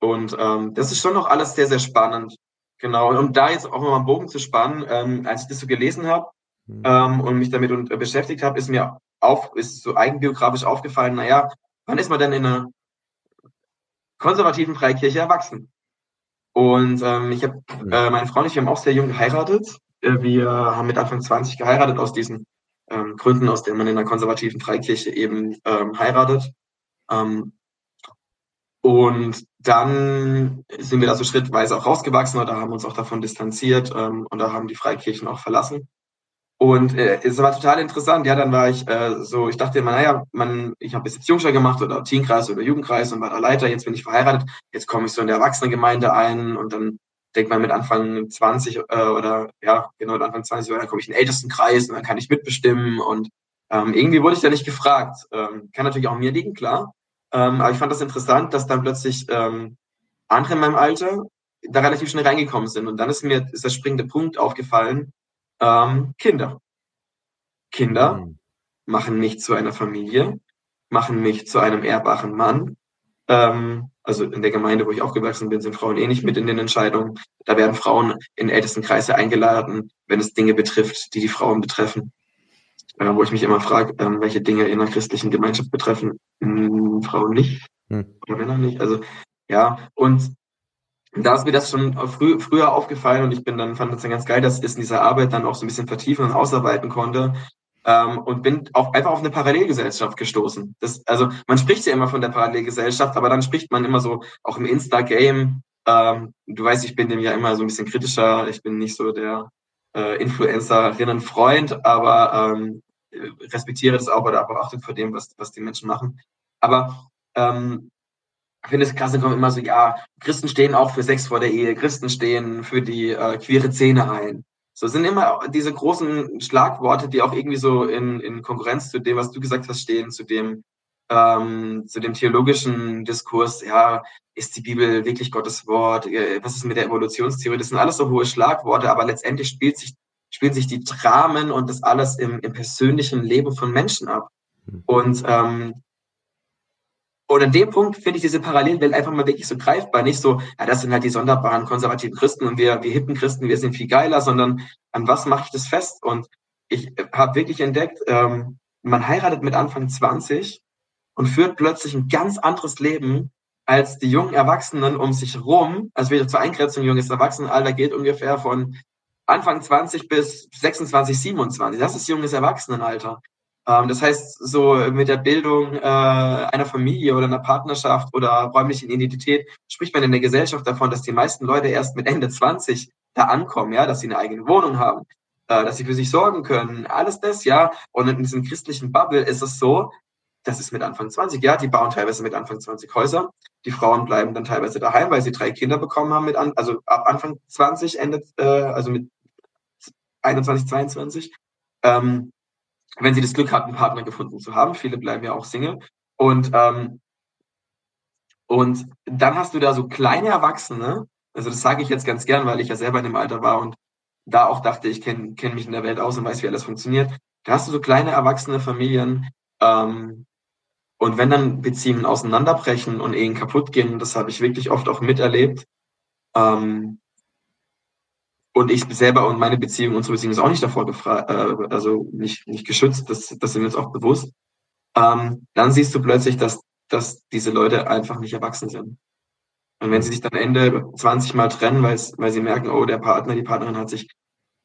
Und ähm, das ist schon noch alles sehr, sehr spannend. Genau. Und um da jetzt auch nochmal einen Bogen zu spannen, ähm, als ich das so gelesen habe Mhm. ähm, und mich damit und, äh, beschäftigt habe, ist mir auf, ist so eigenbiografisch aufgefallen, naja, wann ist man denn in einer konservativen Freikirche erwachsen? Und ähm, ich habe, Mhm. äh, meine Frau und ich, wir haben auch sehr jung geheiratet. Äh, wir haben mit Anfang 20 geheiratet aus diesen ähm, Gründen, aus denen man in einer konservativen Freikirche eben ähm, heiratet. Ähm, und dann sind wir da so schrittweise auch rausgewachsen oder haben uns auch davon distanziert ähm, und da haben die Freikirchen auch verlassen. Und äh, es war total interessant. Ja, dann war ich äh, so, ich dachte immer, naja, man, ich habe bis jetzt Jungschar gemacht oder Teenkreis oder Jugendkreis und war da Leiter. Jetzt bin ich verheiratet. Jetzt komme ich so in der Erwachsenengemeinde ein und dann denkt man mit Anfang 20 äh, oder ja, genau mit Anfang 20, dann komme ich in den Ältestenkreis und dann kann ich mitbestimmen und ähm, irgendwie wurde ich da nicht gefragt. Ähm, kann natürlich auch mir liegen, klar. Ähm, aber ich fand das interessant, dass dann plötzlich ähm, andere in meinem Alter da relativ schnell reingekommen sind. Und dann ist mir ist der springende Punkt aufgefallen, ähm, Kinder. Kinder mhm. machen mich zu einer Familie, machen mich zu einem ehrbaren Mann. Ähm, also in der Gemeinde, wo ich aufgewachsen bin, sind Frauen eh nicht mit in den Entscheidungen. Da werden Frauen in ältesten Kreise eingeladen, wenn es Dinge betrifft, die die Frauen betreffen äh, wo ich mich immer frage, ähm, welche Dinge in einer christlichen Gemeinschaft betreffen hm, Frauen nicht hm. oder Männer nicht. Also ja, und da ist mir das schon früh, früher aufgefallen und ich bin dann, fand das dann ganz geil, dass ich es in dieser Arbeit dann auch so ein bisschen vertiefen und ausarbeiten konnte. Ähm, und bin auch einfach auf eine Parallelgesellschaft gestoßen. Das, also man spricht ja immer von der Parallelgesellschaft, aber dann spricht man immer so auch im Insta-Game. Ähm, du weißt, ich bin dem ja immer so ein bisschen kritischer. Ich bin nicht so der äh, Influencerinnen-Freund, aber ähm, respektiere das auch oder aber achtet vor dem, was, was die Menschen machen. Aber ähm, ich finde es krass, da kommen immer so, ja, Christen stehen auch für Sex vor der Ehe, Christen stehen für die äh, queere Szene ein. So sind immer diese großen Schlagworte, die auch irgendwie so in, in Konkurrenz zu dem, was du gesagt hast, stehen, zu dem, ähm, zu dem theologischen Diskurs, ja, ist die Bibel wirklich Gottes Wort? Äh, was ist mit der Evolutionstheorie? Das sind alles so hohe Schlagworte, aber letztendlich spielt sich spielen sich die Dramen und das alles im, im persönlichen Leben von Menschen ab. Mhm. Und, ähm, und an dem Punkt finde ich diese Parallelwelt einfach mal wirklich so greifbar. Nicht so, ja, das sind halt die sonderbaren konservativen Christen und wir, wir hippen Christen, wir sind viel geiler, sondern an was mache ich das fest? Und ich habe wirklich entdeckt, ähm, man heiratet mit Anfang 20 und führt plötzlich ein ganz anderes Leben als die jungen Erwachsenen um sich rum. Also wieder zur Eingrenzung junges Erwachsenenalter geht ungefähr von Anfang 20 bis 26, 27. Das ist junges Erwachsenenalter. Ähm, das heißt, so mit der Bildung äh, einer Familie oder einer Partnerschaft oder räumlichen Identität spricht man in der Gesellschaft davon, dass die meisten Leute erst mit Ende 20 da ankommen, ja, dass sie eine eigene Wohnung haben, äh, dass sie für sich sorgen können, alles das, ja. Und in diesem christlichen Bubble ist es so, das ist mit Anfang 20, ja, die bauen teilweise mit Anfang 20 Häuser. Die Frauen bleiben dann teilweise daheim, weil sie drei Kinder bekommen haben mit an, also ab Anfang 20 endet, äh, also mit 21, 22. Ähm, wenn sie das Glück hatten, einen Partner gefunden zu haben. Viele bleiben ja auch Single. Und, ähm, und dann hast du da so kleine Erwachsene, also das sage ich jetzt ganz gern, weil ich ja selber in dem Alter war und da auch dachte, ich kenne kenn mich in der Welt aus und weiß, wie alles funktioniert. Da hast du so kleine erwachsene Familien, ähm, und wenn dann Beziehungen auseinanderbrechen und Ehen kaputt gehen, das habe ich wirklich oft auch miterlebt, ähm, und ich selber und meine Beziehung, unsere Beziehung ist auch nicht davor gefragt, äh, also nicht, nicht geschützt, das, das sind wir uns auch bewusst. Ähm, dann siehst du plötzlich, dass, dass diese Leute einfach nicht erwachsen sind. Und wenn sie sich dann Ende 20 Mal trennen, weil, weil sie merken, oh, der Partner, die Partnerin hat sich,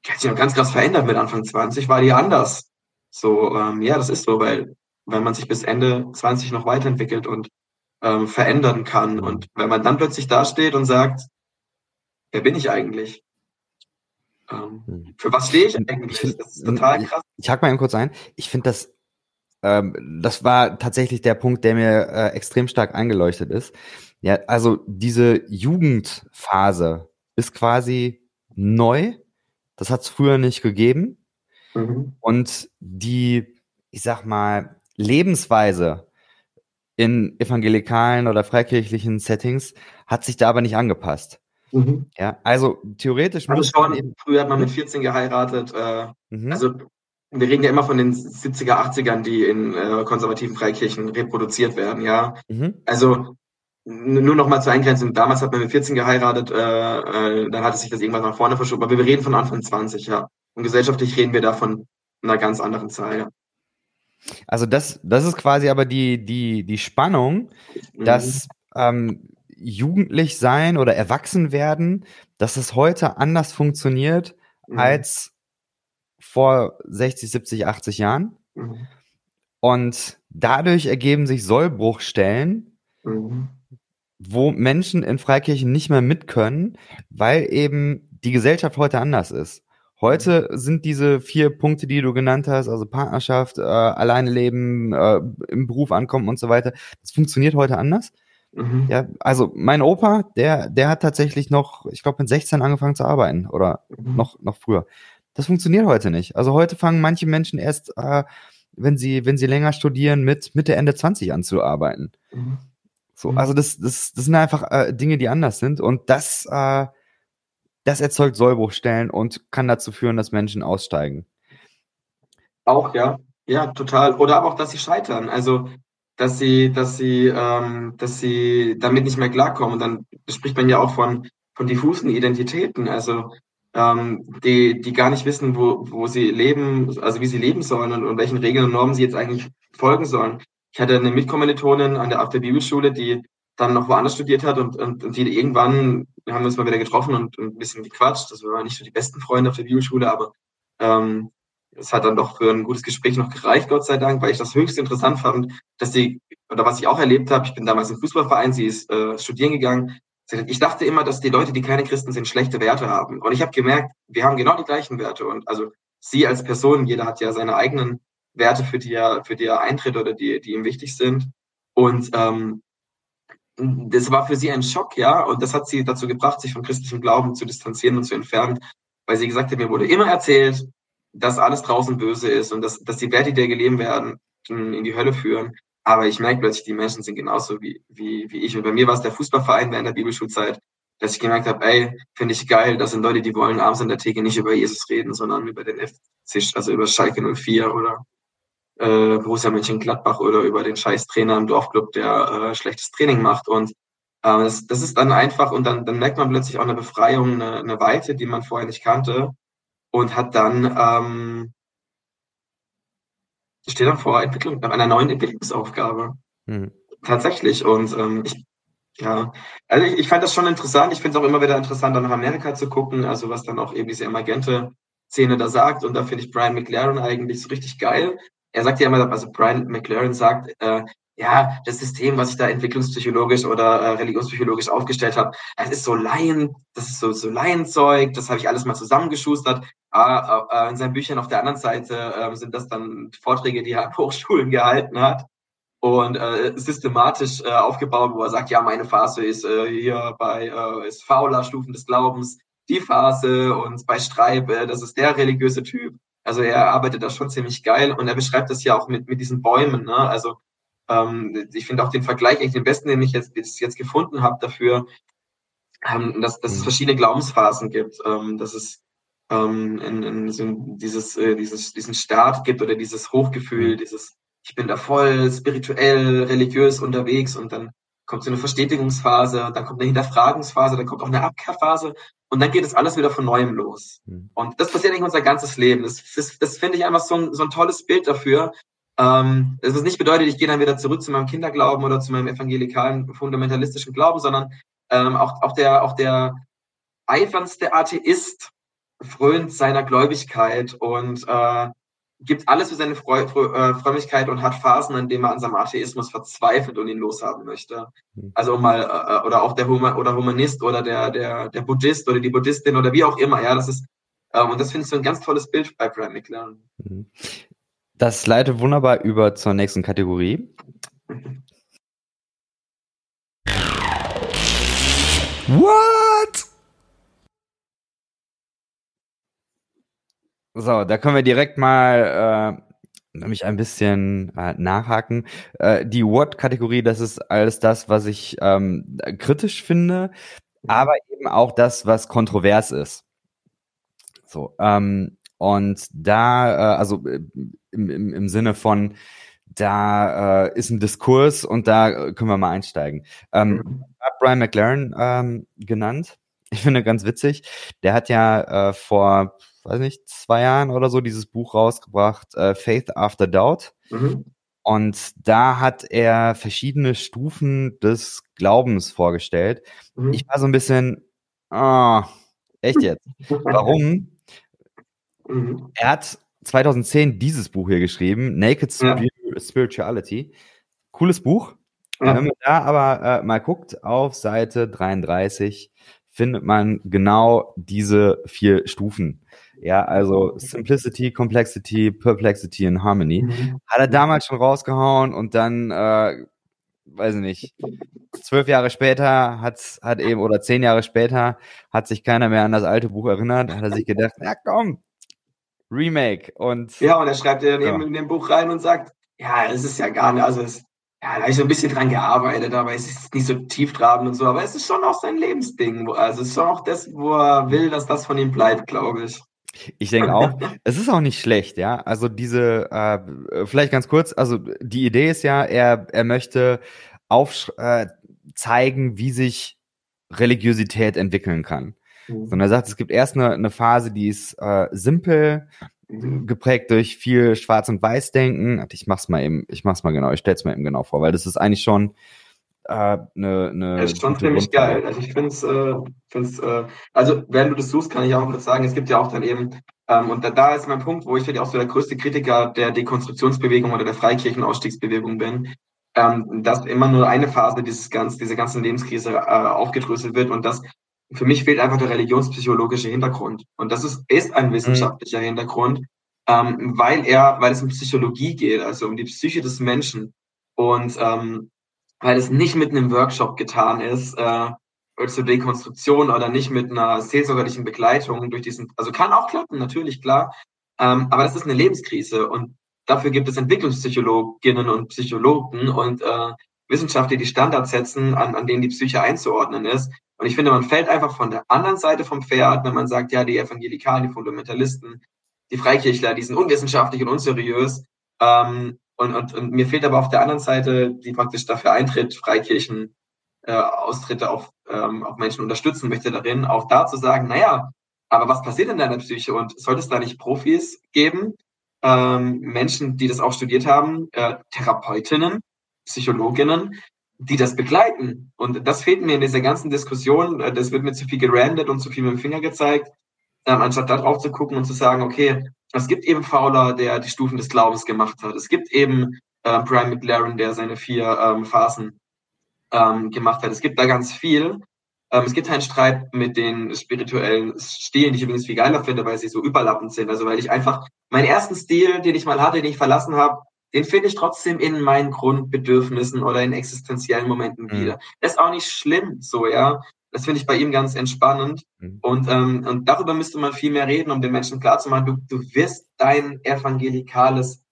hat sich ganz krass verändert mit Anfang 20, war die anders. So, ähm, ja, das ist so, weil, weil man sich bis Ende 20 noch weiterentwickelt und ähm, verändern kann. Und wenn man dann plötzlich dasteht und sagt, wer bin ich eigentlich? Ähm, hm. für was stehe ich eigentlich? Ich das ist total krass. Ich, ich hack mal eben kurz ein. Ich finde das, ähm, das war tatsächlich der Punkt, der mir äh, extrem stark eingeleuchtet ist. Ja, also diese Jugendphase ist quasi neu. Das hat es früher nicht gegeben. Mhm. Und die, ich sag mal, Lebensweise in evangelikalen oder freikirchlichen Settings hat sich da aber nicht angepasst. Mhm. Ja, also theoretisch also schon, eben, früher hat man mit 14 geheiratet. Äh, mhm. Also wir reden ja immer von den 70er, 80ern, die in äh, konservativen Freikirchen reproduziert werden, ja. Mhm. Also nur noch mal zur Eingrenzung, damals hat man mit 14 geheiratet, äh, äh, dann hatte sich das irgendwann nach vorne verschoben, aber wir reden von Anfang 20, ja. Und gesellschaftlich reden wir da von einer ganz anderen Zahl, ja. Also das, das ist quasi aber die, die, die Spannung, mhm. dass ähm, jugendlich sein oder erwachsen werden, dass es heute anders funktioniert mhm. als vor 60, 70, 80 Jahren. Mhm. Und dadurch ergeben sich Sollbruchstellen, mhm. wo Menschen in Freikirchen nicht mehr mit können, weil eben die Gesellschaft heute anders ist. Heute sind diese vier Punkte, die du genannt hast, also Partnerschaft, äh, alleine leben, äh, im Beruf ankommen und so weiter, das funktioniert heute anders. Mhm. Ja, also mein Opa, der, der hat tatsächlich noch, ich glaube, mit 16 angefangen zu arbeiten oder mhm. noch, noch früher. Das funktioniert heute nicht. Also heute fangen manche Menschen erst, äh, wenn sie, wenn sie länger studieren, mit Mitte, Ende 20 an zu arbeiten. Mhm. So, mhm. also das, das, das sind einfach äh, Dinge, die anders sind und das, äh, das erzeugt Sollbruchstellen und kann dazu führen, dass Menschen aussteigen. Auch, ja. Ja, total. Oder aber auch, dass sie scheitern. Also dass sie, dass sie, ähm, dass sie damit nicht mehr klarkommen. Und dann spricht man ja auch von, von diffusen Identitäten, also ähm, die, die gar nicht wissen, wo, wo sie leben, also wie sie leben sollen und, und welchen Regeln und Normen sie jetzt eigentlich folgen sollen. Ich hatte eine Mitkommilitonin an der, auf der Bibelschule, die dann noch woanders studiert hat und, und, und die irgendwann, wir haben uns mal wieder getroffen und, und ein bisschen gequatscht. Also wir waren nicht so die besten Freunde auf der Bibelschule, aber ähm, es hat dann doch für ein gutes Gespräch noch gereicht, Gott sei Dank, weil ich das höchst interessant fand, dass sie, oder was ich auch erlebt habe, ich bin damals im Fußballverein, sie ist äh, studieren gegangen. Ich dachte immer, dass die Leute, die keine Christen sind, schlechte Werte haben. Und ich habe gemerkt, wir haben genau die gleichen Werte. Und also sie als Person, jeder hat ja seine eigenen Werte, für die er, für die er eintritt oder die, die ihm wichtig sind. Und ähm, das war für sie ein Schock, ja. Und das hat sie dazu gebracht, sich von christlichem Glauben zu distanzieren und zu entfernen, weil sie gesagt hat, mir wurde immer erzählt, dass alles draußen böse ist und dass, dass die Werte, die leben werden, in die Hölle führen. Aber ich merke plötzlich, die Menschen sind genauso wie, wie, wie ich. Und bei mir war es der Fußballverein während der Bibelschulzeit, dass ich gemerkt habe, ey, finde ich geil, das sind Leute, die wollen abends in der Theke nicht über Jesus reden, sondern über den FC, also über Schalke 04 oder äh, Borussia Mönchengladbach oder über den scheiß Trainer im Dorfclub, der äh, schlechtes Training macht. Und äh, das, das ist dann einfach und dann, dann merkt man plötzlich auch eine Befreiung, eine, eine Weite, die man vorher nicht kannte und hat dann ähm, steht dann vor Entwicklung, nach einer neuen Entwicklungsaufgabe. Mhm. Tatsächlich. Und ähm, ich, ja, also ich, ich fand das schon interessant. Ich finde es auch immer wieder interessant, dann nach Amerika zu gucken, also was dann auch eben diese emergente Szene da sagt. Und da finde ich Brian McLaren eigentlich so richtig geil. Er sagt ja immer, also Brian McLaren sagt, äh, ja, das System, was ich da entwicklungspsychologisch oder äh, religionspsychologisch aufgestellt habe, es ist so Laien, das ist so, so Laienzeug, das habe ich alles mal zusammengeschustert. Ah, äh, in seinen Büchern auf der anderen Seite äh, sind das dann Vorträge, die er an Hochschulen gehalten hat und äh, systematisch äh, aufgebaut, wo er sagt, ja, meine Phase ist äh, hier bei äh, ist fauler Stufen des Glaubens die Phase und bei Streib, äh, das ist der religiöse Typ. Also er arbeitet da schon ziemlich geil und er beschreibt das ja auch mit, mit diesen Bäumen. Ne? Also ähm, ich finde auch den Vergleich eigentlich den besten, den ich jetzt, jetzt gefunden habe dafür, ähm, dass, dass es mhm. verschiedene Glaubensphasen gibt, ähm, dass es ähm, in, in so dieses, äh, dieses, diesen Start gibt oder dieses Hochgefühl, mhm. dieses ich bin da voll spirituell, religiös unterwegs und dann kommt so eine Verstetigungsphase, dann kommt eine Hinterfragungsphase, dann kommt auch eine Abkehrphase und dann geht es alles wieder von neuem los. Mhm. Und das passiert eigentlich unser ganzes Leben. Das, das, das finde ich einfach so ein, so ein tolles Bild dafür, ähm, das ist nicht bedeutet, ich gehe dann wieder zurück zu meinem Kinderglauben oder zu meinem evangelikalen fundamentalistischen Glauben, sondern ähm, auch, auch, der, auch der eifernste Atheist frönt seiner Gläubigkeit und äh, gibt alles für seine Freu äh, Frömmigkeit und hat Phasen, in denen er an seinem Atheismus verzweifelt und ihn loshaben möchte. Hm. Also mal äh, oder auch der Huma oder Humanist oder der der der Buddhist oder die Buddhistin oder wie auch immer. Ja, das ist ähm, und das finde ich so ein ganz tolles Bild bei Brian McLaren. Das leitet wunderbar über zur nächsten Kategorie. What? So, da können wir direkt mal äh, nämlich ein bisschen äh, nachhaken. Äh, die What-Kategorie, das ist alles das, was ich ähm, kritisch finde, aber eben auch das, was kontrovers ist. So, ähm, und da, äh, also äh, im, im, im Sinne von, da äh, ist ein Diskurs und da äh, können wir mal einsteigen. Ähm, mhm. Brian McLaren ähm, genannt. Ich finde ganz witzig. Der hat ja äh, vor, weiß nicht, zwei Jahren oder so dieses Buch rausgebracht, äh, Faith After Doubt. Mhm. Und da hat er verschiedene Stufen des Glaubens vorgestellt. Mhm. Ich war so ein bisschen, oh, echt jetzt? Warum? Mhm. Er hat 2010 dieses Buch hier geschrieben, Naked ja. Spirituality. Cooles Buch. Ja. Wenn man da aber äh, mal guckt auf Seite 33, findet man genau diese vier Stufen. Ja, also Simplicity, Complexity, Perplexity und Harmony. Mhm. Hat er damals schon rausgehauen und dann, äh, weiß ich nicht, zwölf Jahre später hat, hat eben, oder zehn Jahre später, hat sich keiner mehr an das alte Buch erinnert, hat er sich gedacht, ja komm, Remake und. Ja, und er schreibt ja eben in dem Buch rein und sagt, ja, es ist ja gar nicht, also es, ja, da habe ich so ein bisschen dran gearbeitet, aber es ist nicht so tieftrabend und so, aber es ist schon auch sein Lebensding. Also es ist schon auch das, wo er will, dass das von ihm bleibt, glaube ich. Ich denke auch, es ist auch nicht schlecht, ja. Also diese, äh, vielleicht ganz kurz, also die Idee ist ja, er, er möchte aufzeigen, äh, wie sich Religiosität entwickeln kann. Mhm. Sondern er sagt, es gibt erst eine, eine Phase, die ist äh, simpel, mhm. geprägt durch viel Schwarz- und Weiß-Denken. Ich mach's mal eben, ich mach's mal genau, ich stell's mal eben genau vor, weil das ist eigentlich schon äh, ne, ne das ist schon ziemlich geil. Also ich finde es, äh, find's, äh, also wenn du das suchst, kann ich auch kurz sagen, es gibt ja auch dann eben, ähm, und da, da ist mein Punkt, wo ich finde auch so der größte Kritiker der Dekonstruktionsbewegung oder der Freikirchenausstiegsbewegung bin, ähm, dass immer nur eine Phase dieses ganz, dieser ganzen Lebenskrise äh, aufgedröselt wird und das für mich fehlt einfach der religionspsychologische Hintergrund. Und das ist, ist ein wissenschaftlicher mhm. Hintergrund, ähm, weil er, weil es um Psychologie geht, also um die Psyche des Menschen. Und ähm, weil es nicht mit einem Workshop getan ist, äh, zur Dekonstruktion oder nicht mit einer seelsorgerlichen Begleitung durch diesen, also kann auch klappen, natürlich, klar. Ähm, aber das ist eine Lebenskrise und dafür gibt es Entwicklungspsychologinnen und Psychologen und äh, Wissenschaftler, die Standards setzen, an, an denen die Psyche einzuordnen ist. Und ich finde, man fällt einfach von der anderen Seite vom Pferd, wenn man sagt, ja, die Evangelikalen, die Fundamentalisten, die Freikirchler, die sind unwissenschaftlich und unseriös. Ähm, und, und, und mir fehlt aber auf der anderen Seite, die praktisch dafür eintritt, Freikirchen äh, Austritte auf, ähm, auf Menschen unterstützen möchte darin, auch da zu sagen, naja, aber was passiert in deiner Psyche? Und sollte es da nicht Profis geben, ähm, Menschen, die das auch studiert haben, äh, Therapeutinnen, Psychologinnen, die das begleiten. Und das fehlt mir in dieser ganzen Diskussion. Äh, das wird mir zu viel gerandet und zu viel mit dem Finger gezeigt, ähm, anstatt da drauf zu gucken und zu sagen, okay, es gibt eben Fowler, der die Stufen des Glaubens gemacht hat. Es gibt eben äh, Brian McLaren, der seine vier ähm, Phasen ähm, gemacht hat. Es gibt da ganz viel. Ähm, es gibt einen Streit mit den spirituellen Stilen, die ich übrigens viel geiler finde, weil sie so überlappend sind. Also weil ich einfach meinen ersten Stil, den ich mal hatte, den ich verlassen habe, den finde ich trotzdem in meinen Grundbedürfnissen oder in existenziellen Momenten mhm. wieder. Das ist auch nicht schlimm, so, ja. Das finde ich bei ihm ganz entspannend. Mhm. Und, ähm, und darüber müsste man viel mehr reden, um den Menschen klarzumachen, du, du wirst dein evangelikales,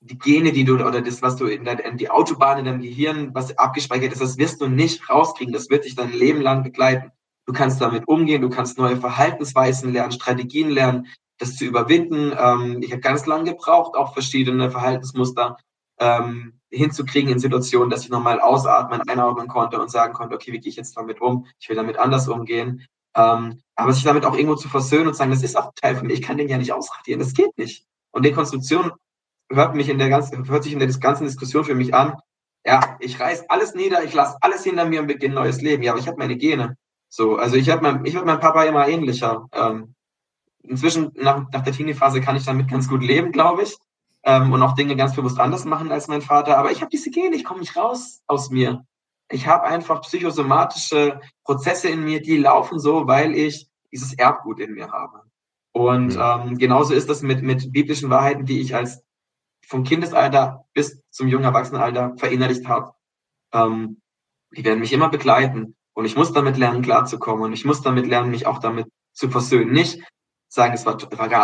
die Gene, die du, oder das, was du in, der, in die Autobahn in deinem Gehirn, was abgespeichert ist, das wirst du nicht rauskriegen. Das wird dich dein Leben lang begleiten. Du kannst damit umgehen, du kannst neue Verhaltensweisen lernen, Strategien lernen, das zu überwinden. Ähm, ich habe ganz lange gebraucht, auch verschiedene Verhaltensmuster ähm, hinzukriegen in Situationen, dass ich nochmal ausatmen, einatmen konnte und sagen konnte, okay, wie gehe ich jetzt damit um? Ich will damit anders umgehen. Ähm, aber sich damit auch irgendwo zu versöhnen und sagen, das ist auch Teil von mir, ich kann den ja nicht ausradieren, das geht nicht. Und Dekonstruktion hört mich in der ganzen, hört sich in der ganzen Diskussion für mich an, ja, ich reiß alles nieder, ich lasse alles hinter mir und beginne neues Leben. Ja, aber ich habe meine Gene. So, also ich habe mein, ich mein Papa immer ähnlicher. Ähm, inzwischen nach, nach der Teenie-Phase kann ich damit ganz gut leben, glaube ich ähm, und auch Dinge ganz bewusst anders machen als mein Vater. Aber ich habe diese Gene, ich komme nicht raus aus mir. Ich habe einfach psychosomatische Prozesse in mir, die laufen so, weil ich dieses Erbgut in mir habe. Und ähm, genauso ist das mit, mit biblischen Wahrheiten, die ich als vom Kindesalter bis zum jungen Erwachsenenalter verinnerlicht habe. Ähm, die werden mich immer begleiten. Und ich muss damit lernen, klarzukommen. Und ich muss damit lernen, mich auch damit zu versöhnen. Nicht, sagen, es war,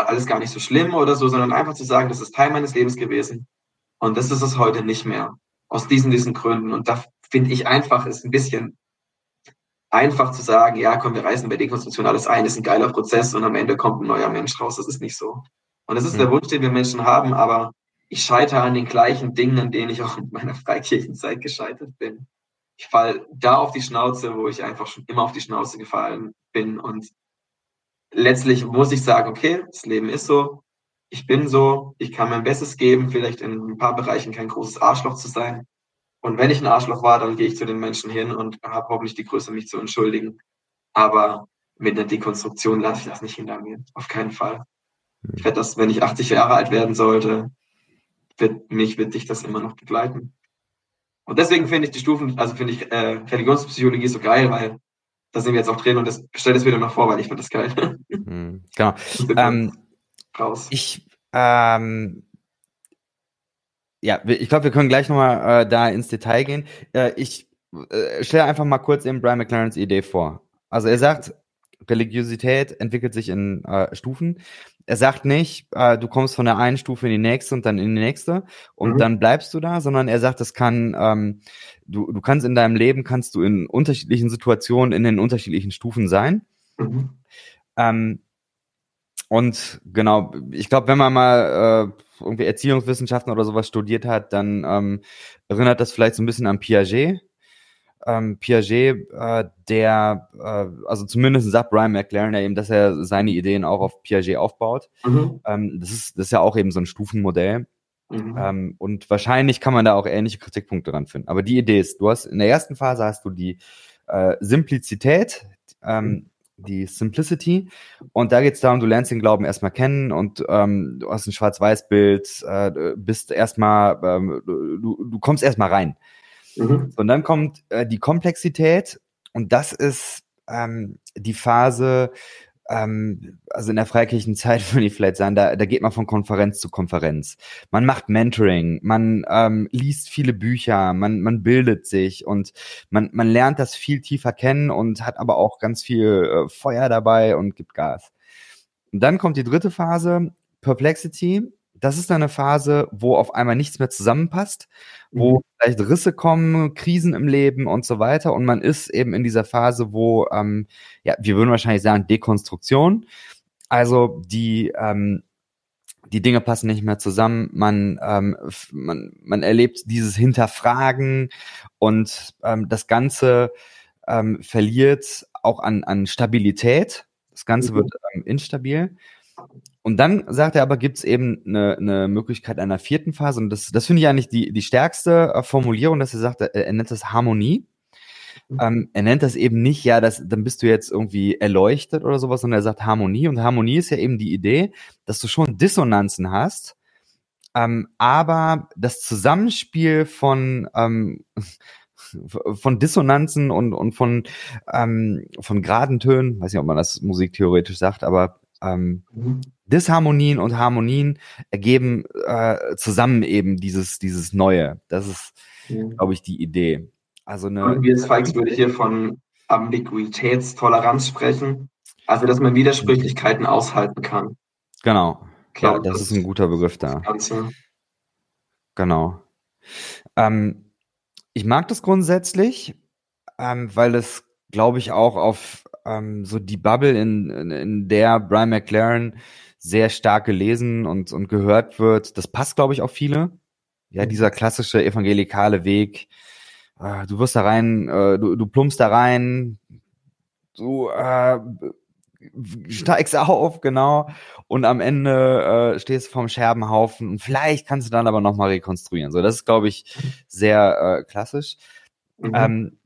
alles gar nicht so schlimm oder so, sondern einfach zu sagen, das ist Teil meines Lebens gewesen. Und das ist es heute nicht mehr. Aus diesen, diesen Gründen. Und da finde ich einfach, ist ein bisschen einfach zu sagen, ja, komm, wir reißen bei Dekonstruktion alles ein, ist ein geiler Prozess und am Ende kommt ein neuer Mensch raus. Das ist nicht so. Und das ist mhm. der Wunsch, den wir Menschen haben, aber ich scheitere an den gleichen Dingen, an denen ich auch in meiner Freikirchenzeit gescheitert bin. Ich fall da auf die Schnauze, wo ich einfach schon immer auf die Schnauze gefallen bin und letztlich muss ich sagen, okay, das Leben ist so, ich bin so, ich kann mein Bestes geben, vielleicht in ein paar Bereichen kein großes Arschloch zu sein. Und wenn ich ein Arschloch war, dann gehe ich zu den Menschen hin und habe hoffentlich die Größe, mich zu entschuldigen. Aber mit einer Dekonstruktion lasse ich das nicht hinter mir. Auf keinen Fall. Ich werde das, wenn ich 80 Jahre alt werden sollte, wird mich, wird dich das immer noch begleiten. Und deswegen finde ich die Stufen, also finde ich äh, Religionspsychologie so geil, weil da sind wir jetzt auch drin und das stelle es wieder noch vor, weil ich finde das geil. Mhm, genau. Ähm, raus. Ich, ähm, ja, ich glaube, wir können gleich nochmal äh, da ins Detail gehen. Äh, ich äh, stelle einfach mal kurz eben Brian McLarens Idee vor. Also er sagt, Religiosität entwickelt sich in äh, Stufen. Er sagt nicht, äh, du kommst von der einen Stufe in die nächste und dann in die nächste und mhm. dann bleibst du da, sondern er sagt, das kann, ähm, du, du kannst in deinem Leben, kannst du in unterschiedlichen Situationen in den unterschiedlichen Stufen sein. Mhm. Ähm, und genau, ich glaube, wenn man mal äh, irgendwie Erziehungswissenschaften oder sowas studiert hat, dann ähm, erinnert das vielleicht so ein bisschen an Piaget ähm, Piaget, äh, der, äh, also zumindest sagt Brian McLaren ja eben, dass er seine Ideen auch auf Piaget aufbaut. Mhm. Ähm, das, ist, das ist ja auch eben so ein Stufenmodell. Mhm. Ähm, und wahrscheinlich kann man da auch ähnliche Kritikpunkte dran finden. Aber die Idee ist, du hast in der ersten Phase hast du die äh, Simplizität, ähm, mhm. die Simplicity. Und da geht es darum, du lernst den Glauben erstmal kennen und ähm, du hast ein Schwarz-Weiß-Bild, äh, bist erstmal, ähm, du, du kommst erstmal rein. Mhm. Und dann kommt äh, die Komplexität und das ist ähm, die Phase, ähm, also in der freikirchlichen Zeit würde ich vielleicht sagen, da, da geht man von Konferenz zu Konferenz. Man macht Mentoring, man ähm, liest viele Bücher, man, man bildet sich und man, man lernt das viel tiefer kennen und hat aber auch ganz viel äh, Feuer dabei und gibt Gas. Und dann kommt die dritte Phase, Perplexity das ist dann eine Phase, wo auf einmal nichts mehr zusammenpasst, wo mhm. vielleicht Risse kommen, Krisen im Leben und so weiter. Und man ist eben in dieser Phase, wo, ähm, ja, wir würden wahrscheinlich sagen, Dekonstruktion. Also die, ähm, die Dinge passen nicht mehr zusammen, man, ähm, man, man erlebt dieses Hinterfragen und ähm, das Ganze ähm, verliert auch an, an Stabilität. Das Ganze mhm. wird ähm, instabil. Und dann sagt er aber, gibt es eben eine, eine Möglichkeit einer vierten Phase. Und das, das finde ich eigentlich die, die stärkste äh, Formulierung, dass er sagt, er, er nennt das Harmonie. Mhm. Ähm, er nennt das eben nicht, ja, das, dann bist du jetzt irgendwie erleuchtet oder sowas, sondern er sagt Harmonie. Und Harmonie ist ja eben die Idee, dass du schon Dissonanzen hast, ähm, aber das Zusammenspiel von ähm, von Dissonanzen und, und von, ähm, von geraden Tönen, weiß nicht, ob man das musiktheoretisch sagt, aber ähm, mhm. Disharmonien und Harmonien ergeben äh, zusammen eben dieses, dieses Neue. Das ist, mhm. glaube ich, die Idee. Also eine. Und wie es Fikes würde hier von Ambiguitätstoleranz sprechen. Also, dass man Widersprüchlichkeiten aushalten kann. Genau. Klar, ja, das, das, ist ein guter Begriff da. Ganze. Genau. Ähm, ich mag das grundsätzlich, ähm, weil es, glaube ich, auch auf ähm, so die Bubble, in, in, in der Brian McLaren sehr stark gelesen und, und gehört wird, das passt, glaube ich, auf viele. Ja, mhm. dieser klassische evangelikale Weg. Äh, du wirst da rein, äh, du, du plumpst da rein, du äh, steigst auf, genau, und am Ende äh, stehst du vorm Scherbenhaufen und vielleicht kannst du dann aber nochmal rekonstruieren. So, das ist, glaube ich, sehr äh, klassisch. Mhm. Ähm,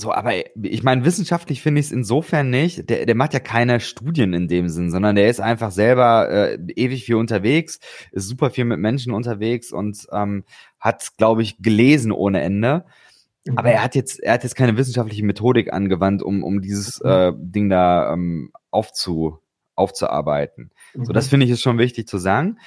so, aber ich meine, wissenschaftlich finde ich es insofern nicht. Der, der macht ja keine Studien in dem Sinn, sondern der ist einfach selber äh, ewig viel unterwegs, ist super viel mit Menschen unterwegs und ähm, hat, glaube ich, gelesen ohne Ende. Mhm. Aber er hat jetzt, er hat jetzt keine wissenschaftliche Methodik angewandt, um, um dieses mhm. äh, Ding da ähm, aufzu, aufzuarbeiten. Mhm. So, das finde ich ist schon wichtig zu sagen.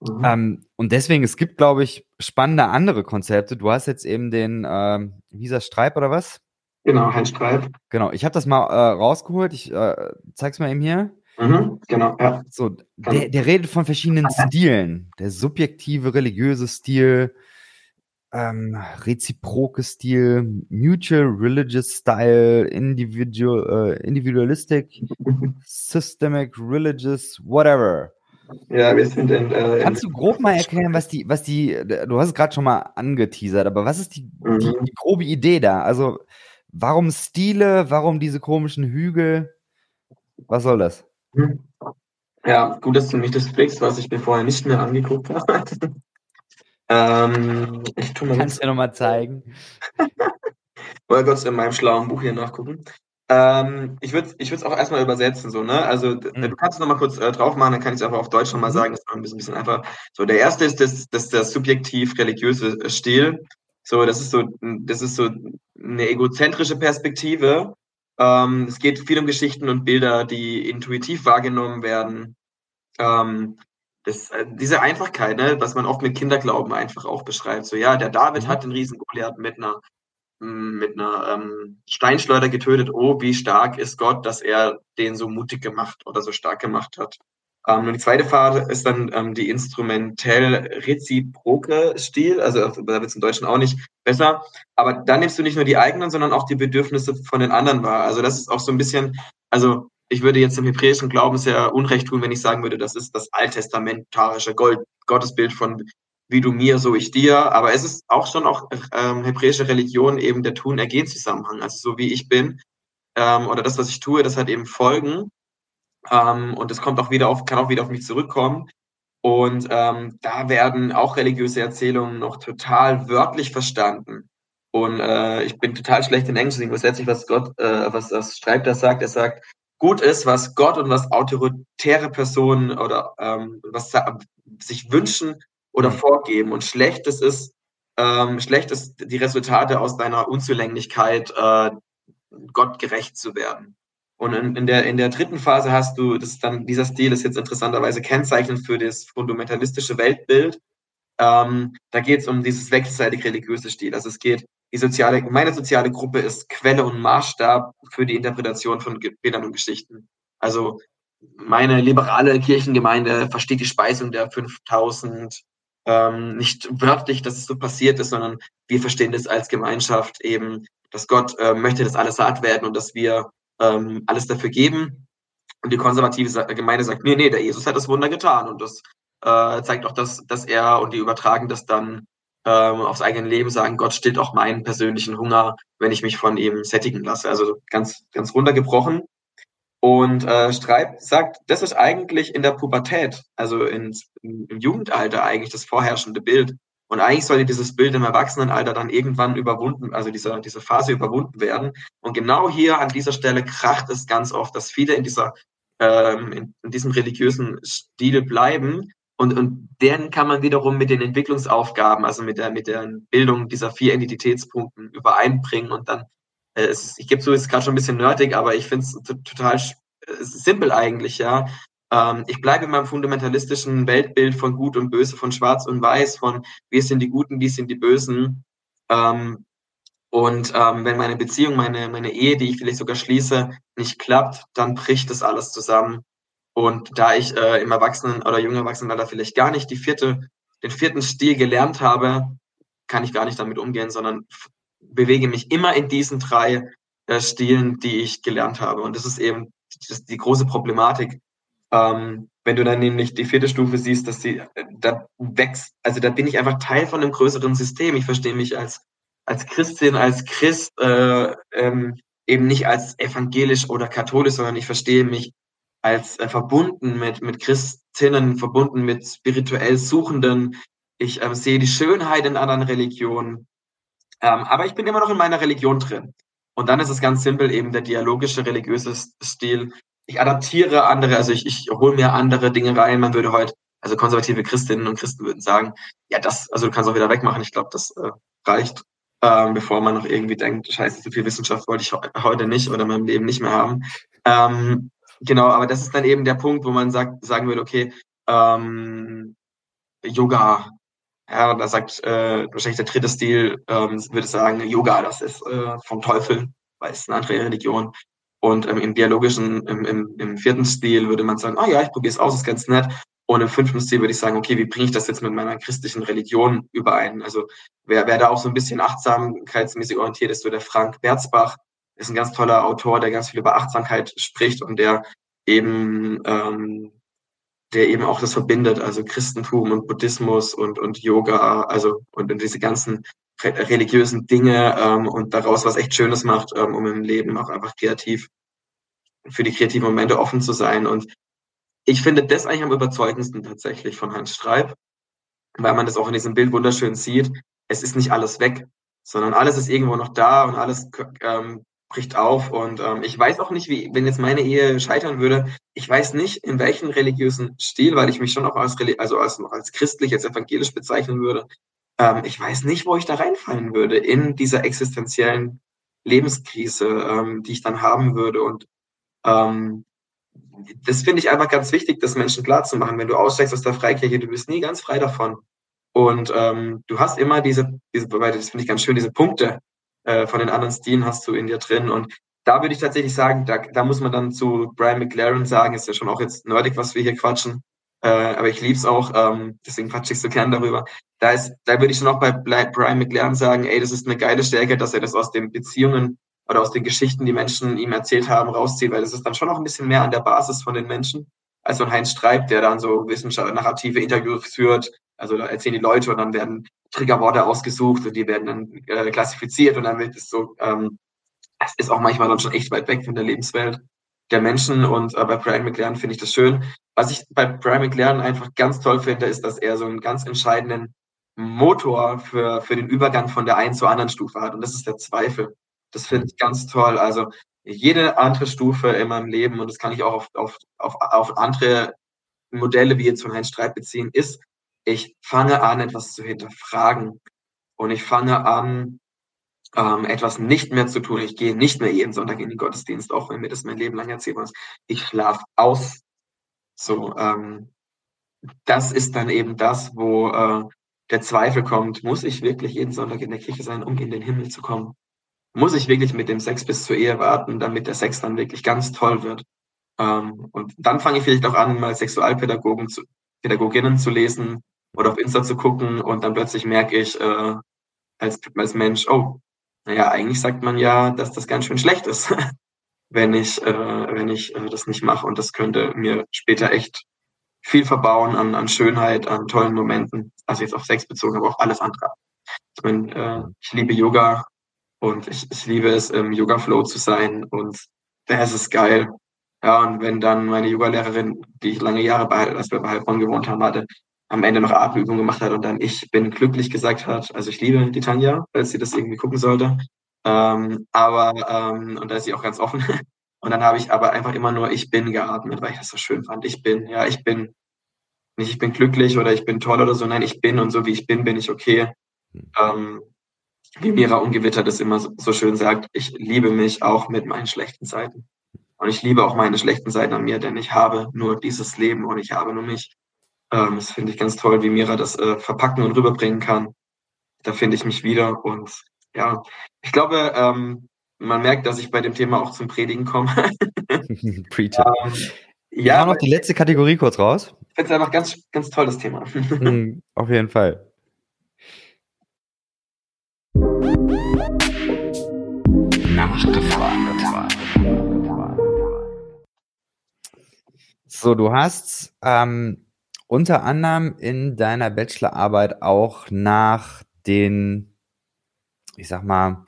Mhm. Ähm, und deswegen, es gibt, glaube ich, spannende andere Konzepte. Du hast jetzt eben den, äh, wie ist das, Streib oder was? Genau, Heinz Streib. Genau, ich habe das mal äh, rausgeholt. Ich äh, zeig's mal eben hier. Mhm, genau, ja. So, der, der redet von verschiedenen Stilen. Der subjektive, religiöse Stil, ähm, reziproke Stil, mutual religious style, individual, äh, individualistic, systemic religious, whatever. Ja, wir sind in, äh, Kannst du grob mal erklären, was die, was die, du hast es gerade schon mal angeteasert, aber was ist die, mhm. die, die grobe Idee da? Also, Warum Stile? Warum diese komischen Hügel? Was soll das? Hm. Ja, gut, dass du mich das sprichst, was ich mir vorher nicht mehr angeguckt habe. ähm, ich tu mal Kannst du mir nochmal zeigen? Wollte kurz in meinem schlauen Buch hier nachgucken. Ähm, ich würde es auch erstmal übersetzen, so, ne? Also, mhm. du kannst es nochmal kurz äh, drauf machen, dann kann ich es einfach auf Deutsch nochmal mhm. sagen, das ist ein bisschen, ein bisschen einfach. So, der erste ist das, das, das subjektiv-religiöse Stil. So, das ist so, das ist so eine egozentrische Perspektive. Ähm, es geht viel um Geschichten und Bilder, die intuitiv wahrgenommen werden. Ähm, das, äh, diese Einfachkeit, ne, was man oft mit Kinderglauben einfach auch beschreibt. So, ja, der David mhm. hat den riesen Goliath mit einer, mm, mit einer ähm, Steinschleuder getötet. Oh, wie stark ist Gott, dass er den so mutig gemacht oder so stark gemacht hat. Ähm, und die zweite Phase ist dann ähm, die instrumentell-reziproke Stil. Also da wird es im Deutschen auch nicht besser. Aber dann nimmst du nicht nur die eigenen, sondern auch die Bedürfnisse von den anderen wahr. Also das ist auch so ein bisschen, also ich würde jetzt im hebräischen Glauben sehr Unrecht tun, wenn ich sagen würde, das ist das alttestamentarische Gold, Gottesbild von wie du mir, so ich dir. Aber es ist auch schon auch ähm, hebräische Religion eben der Tun-Ergehen-Zusammenhang. Also so wie ich bin ähm, oder das, was ich tue, das hat eben Folgen. Ähm, und das kommt auch wieder auf, kann auch wieder auf mich zurückkommen. Und ähm, da werden auch religiöse Erzählungen noch total wörtlich verstanden. Und äh, ich bin total schlecht in Englisch, deswegen letztlich, was Gott, äh, was das schreibt, das sagt, er sagt, gut ist, was Gott und was autoritäre Personen oder ähm, was sich wünschen oder mhm. vorgeben. Und schlechtes ist, ähm, schlecht ist die Resultate aus deiner Unzulänglichkeit, äh, Gott gerecht zu werden. Und in, in, der, in der dritten Phase hast du, das dann, dieser Stil ist jetzt interessanterweise kennzeichnend für das fundamentalistische Weltbild. Ähm, da geht es um dieses wechselseitig religiöse Stil. Also es geht, die soziale, meine soziale Gruppe ist Quelle und Maßstab für die Interpretation von Bildern und Geschichten. Also meine liberale Kirchengemeinde versteht die Speisung der 5000 ähm, nicht wörtlich, dass es so passiert ist, sondern wir verstehen das als Gemeinschaft eben, dass Gott äh, möchte, dass alles saat werden und dass wir ähm, alles dafür geben. Und die konservative Gemeinde sagt, nee, nee, der Jesus hat das Wunder getan. Und das äh, zeigt auch, dass, dass er und die übertragen das dann ähm, aufs eigene Leben, sagen, Gott stillt auch meinen persönlichen Hunger, wenn ich mich von ihm sättigen lasse. Also ganz, ganz runtergebrochen. Und äh, Streib sagt, das ist eigentlich in der Pubertät, also in, im Jugendalter eigentlich das vorherrschende Bild. Und eigentlich sollte dieses Bild im Erwachsenenalter dann irgendwann überwunden, also diese, diese Phase überwunden werden. Und genau hier an dieser Stelle kracht es ganz oft, dass viele in dieser, ähm, in, in diesem religiösen Stil bleiben. Und, und deren kann man wiederum mit den Entwicklungsaufgaben, also mit der, mit der Bildung dieser vier Identitätspunkten übereinbringen. Und dann, äh, es ich gebe so, ist gerade schon ein bisschen nerdig, aber ich finde es total simpel eigentlich, ja. Ähm, ich bleibe in meinem fundamentalistischen Weltbild von Gut und Böse, von Schwarz und Weiß, von wir sind die Guten, wir sind die Bösen. Ähm, und ähm, wenn meine Beziehung, meine, meine Ehe, die ich vielleicht sogar schließe, nicht klappt, dann bricht das alles zusammen. Und da ich äh, im Erwachsenen- oder jungen Erwachsenenalter vielleicht gar nicht die vierte, den vierten Stil gelernt habe, kann ich gar nicht damit umgehen, sondern bewege mich immer in diesen drei äh, Stilen, die ich gelernt habe. Und das ist eben die große Problematik, ähm, wenn du dann nämlich die vierte Stufe siehst, dass sie da wächst, also da bin ich einfach Teil von einem größeren System. Ich verstehe mich als, als Christin, als Christ, äh, ähm, eben nicht als evangelisch oder katholisch, sondern ich verstehe mich als äh, verbunden mit, mit Christinnen, verbunden mit spirituell Suchenden. Ich äh, sehe die Schönheit in anderen Religionen. Ähm, aber ich bin immer noch in meiner Religion drin. Und dann ist es ganz simpel eben der dialogische religiöse Stil, ich adaptiere andere, also ich, ich hole mir andere Dinge rein. Man würde heute, also konservative Christinnen und Christen würden sagen, ja, das, also du kannst auch wieder wegmachen. Ich glaube, das äh, reicht, ähm, bevor man noch irgendwie denkt, scheiße, so viel Wissenschaft wollte ich heute nicht oder in meinem Leben nicht mehr haben. Ähm, genau, aber das ist dann eben der Punkt, wo man sagt, sagen würde, okay, ähm, Yoga, ja, da sagt äh, wahrscheinlich der dritte Stil, ähm, würde sagen, Yoga, das ist äh, vom Teufel, weil es eine andere Religion. Und ähm, im dialogischen, im, im, im vierten Stil würde man sagen, ah oh ja, ich probiere es aus, ist ganz nett. Und im fünften Stil würde ich sagen, okay, wie bringe ich das jetzt mit meiner christlichen Religion überein? Also wer, wer da auch so ein bisschen achtsamkeitsmäßig orientiert ist, so der Frank Berzbach, ist ein ganz toller Autor, der ganz viel über Achtsamkeit spricht und der eben, ähm, der eben auch das verbindet, also Christentum und Buddhismus und, und Yoga, also und, und diese ganzen religiösen Dinge ähm, und daraus was echt Schönes macht, ähm, um im Leben auch einfach kreativ für die kreativen Momente offen zu sein. Und ich finde das eigentlich am überzeugendsten tatsächlich von Hans Streib, weil man das auch in diesem Bild wunderschön sieht. Es ist nicht alles weg, sondern alles ist irgendwo noch da und alles ähm, bricht auf. Und ähm, ich weiß auch nicht, wie, wenn jetzt meine Ehe scheitern würde, ich weiß nicht, in welchem religiösen Stil, weil ich mich schon auch als, also als, als christlich, als evangelisch bezeichnen würde, ähm, ich weiß nicht, wo ich da reinfallen würde in dieser existenziellen Lebenskrise, ähm, die ich dann haben würde. Und ähm, das finde ich einfach ganz wichtig, das Menschen klarzumachen. Wenn du aussteigst aus der Freikirche, du bist nie ganz frei davon. Und ähm, du hast immer diese, diese das finde ich ganz schön, diese Punkte äh, von den anderen Stilen hast du in dir drin. Und da würde ich tatsächlich sagen, da, da muss man dann zu Brian McLaren sagen, ist ja schon auch jetzt nerdig, was wir hier quatschen. Äh, aber ich lieb's auch, ähm, deswegen quatsche ich so gern darüber. Da ist, da würde ich schon auch bei Brian McLaren sagen, ey, das ist eine geile Stärke, dass er das aus den Beziehungen oder aus den Geschichten, die Menschen ihm erzählt haben, rauszieht, weil das ist dann schon noch ein bisschen mehr an der Basis von den Menschen als so ein Heinz Streib, der dann so wissenschaftliche narrative Interviews führt. Also da erzählen die Leute und dann werden Triggerworte ausgesucht und die werden dann äh, klassifiziert und dann wird es so, ähm, es ist auch manchmal dann schon echt weit weg von der Lebenswelt der Menschen und äh, bei Brian McLaren finde ich das schön. Was ich bei Brian McLaren einfach ganz toll finde, ist, dass er so einen ganz entscheidenden Motor für, für den Übergang von der einen zur anderen Stufe hat und das ist der Zweifel. Das finde ich ganz toll. Also jede andere Stufe in meinem Leben, und das kann ich auch auf, auf, auf, auf andere Modelle wie jetzt von Heinz Streit beziehen, ist, ich fange an, etwas zu hinterfragen. Und ich fange an, ähm, etwas nicht mehr zu tun. Ich gehe nicht mehr jeden Sonntag in den Gottesdienst, auch wenn mir das mein Leben lang erzählt wird. Ich schlafe aus. So, ähm, das ist dann eben das, wo äh, der Zweifel kommt. Muss ich wirklich jeden Sonntag in der Kirche sein, um in den Himmel zu kommen? Muss ich wirklich mit dem Sex bis zur Ehe warten, damit der Sex dann wirklich ganz toll wird? Ähm, und dann fange ich vielleicht auch an, mal Sexualpädagogen zu, Pädagoginnen zu lesen oder auf Insta zu gucken und dann plötzlich merke ich äh, als, als Mensch, oh, naja, eigentlich sagt man ja, dass das ganz schön schlecht ist, wenn ich, äh, wenn ich äh, das nicht mache. Und das könnte mir später echt viel verbauen an, an Schönheit, an tollen Momenten. Also jetzt auf Sex bezogen, aber auch alles andere. Ich meine, äh, ich liebe Yoga und ich, ich liebe es, im Yoga-Flow zu sein und das ist geil. Ja, und wenn dann meine Yoga-Lehrerin, die ich lange Jahre bei, als wir bei Heilbronn gewohnt haben, hatte, am Ende noch Atemübungen gemacht hat und dann ich bin glücklich gesagt hat. Also ich liebe die Tanja, weil sie das irgendwie gucken sollte. Ähm, aber, ähm, und da ist sie auch ganz offen. Und dann habe ich aber einfach immer nur ich bin geatmet, weil ich das so schön fand. Ich bin, ja, ich bin, nicht ich bin glücklich oder ich bin toll oder so, nein, ich bin und so wie ich bin, bin ich okay. Ähm, wie Mira Ungewitter das immer so, so schön sagt, ich liebe mich auch mit meinen schlechten Seiten. Und ich liebe auch meine schlechten Seiten an mir, denn ich habe nur dieses Leben und ich habe nur mich. Ähm, das finde ich ganz toll, wie Mira das äh, verpacken und rüberbringen kann. Da finde ich mich wieder. Und ja, ich glaube, ähm, man merkt, dass ich bei dem Thema auch zum Predigen komme. Preacher. ähm, ja, Wir noch die letzte Kategorie kurz raus. Ich finde es einfach ganz, ganz toll, das Thema. Hm, auf jeden Fall. Nachgefragt. So, du hast ähm, unter anderem in deiner Bachelorarbeit auch nach den, ich sag mal,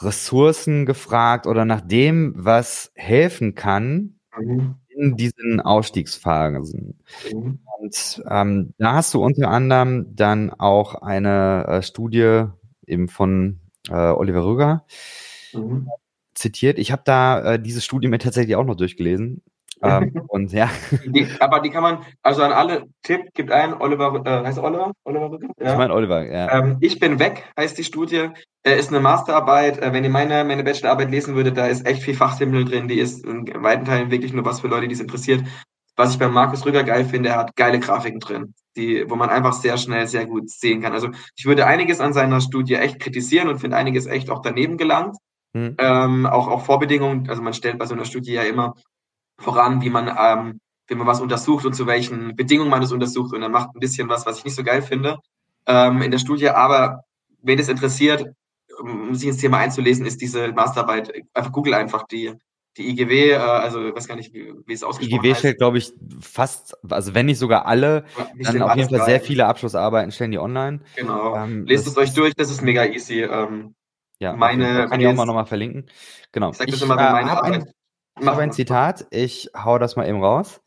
Ressourcen gefragt oder nach dem, was helfen kann mhm. in diesen Ausstiegsphasen. Mhm. Und ähm, da hast du unter anderem dann auch eine äh, Studie eben von äh, Oliver Rüger mhm. zitiert. Ich habe da äh, diese Studie mir tatsächlich auch noch durchgelesen. Ähm, und ja. Die, aber die kann man, also an alle Tipp, gibt ein, Oliver, äh, heißt Oliver? Oliver ja. Ich meine Oliver, ja. Ähm, ich bin weg, heißt die Studie. Äh, ist eine Masterarbeit. Äh, wenn ihr meine, meine Bachelorarbeit lesen würdet, da ist echt viel Fachsimpel drin. Die ist in weiten Teilen wirklich nur was für Leute, die es interessiert. Was ich bei Markus Rüger geil finde, er hat geile Grafiken drin, die, wo man einfach sehr schnell, sehr gut sehen kann. Also ich würde einiges an seiner Studie echt kritisieren und finde einiges echt auch daneben gelangt. Hm. Ähm, auch, auch Vorbedingungen, also man stellt bei so einer Studie ja immer voran, wie man, ähm, wie man was untersucht und zu welchen Bedingungen man es untersucht. Und er macht ein bisschen was, was ich nicht so geil finde ähm, in der Studie. Aber wen es interessiert, um sich ins Thema einzulesen, ist diese Masterarbeit. Einfach Google einfach die, die IGW, äh, also ich weiß gar nicht, wie, wie es ausgesprochen IGW stellt, glaube ich, fast, also wenn nicht sogar alle, ja, dann auf jeden Fall sehr viele Abschlussarbeiten stellen die online. Genau. Ähm, Lest es euch durch, das ist mega easy. Ähm, ja, meine, kann ich auch mal nochmal verlinken. Genau. Ich sag das ich, immer, wenn äh, meine Arbeit, ein, ich habe ein Zitat, ich hau das mal eben raus.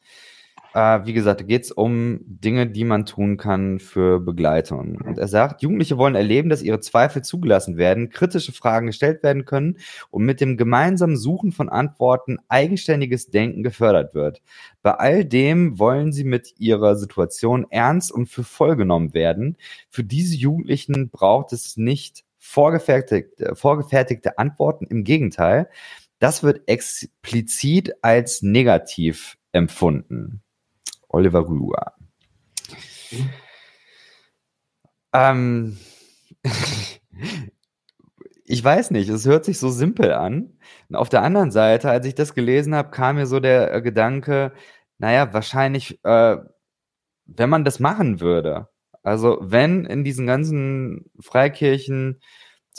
Äh, wie gesagt, da geht es um Dinge, die man tun kann für Begleitung. Und er sagt, Jugendliche wollen erleben, dass ihre Zweifel zugelassen werden, kritische Fragen gestellt werden können und mit dem gemeinsamen Suchen von Antworten eigenständiges Denken gefördert wird. Bei all dem wollen sie mit ihrer Situation ernst und für voll genommen werden. Für diese Jugendlichen braucht es nicht vorgefertigte, vorgefertigte Antworten. Im Gegenteil, das wird explizit als negativ empfunden. Oliver. Mhm. Ähm, ich weiß nicht, es hört sich so simpel an. Und auf der anderen Seite, als ich das gelesen habe, kam mir so der äh, Gedanke, naja, wahrscheinlich, äh, wenn man das machen würde, also wenn in diesen ganzen Freikirchen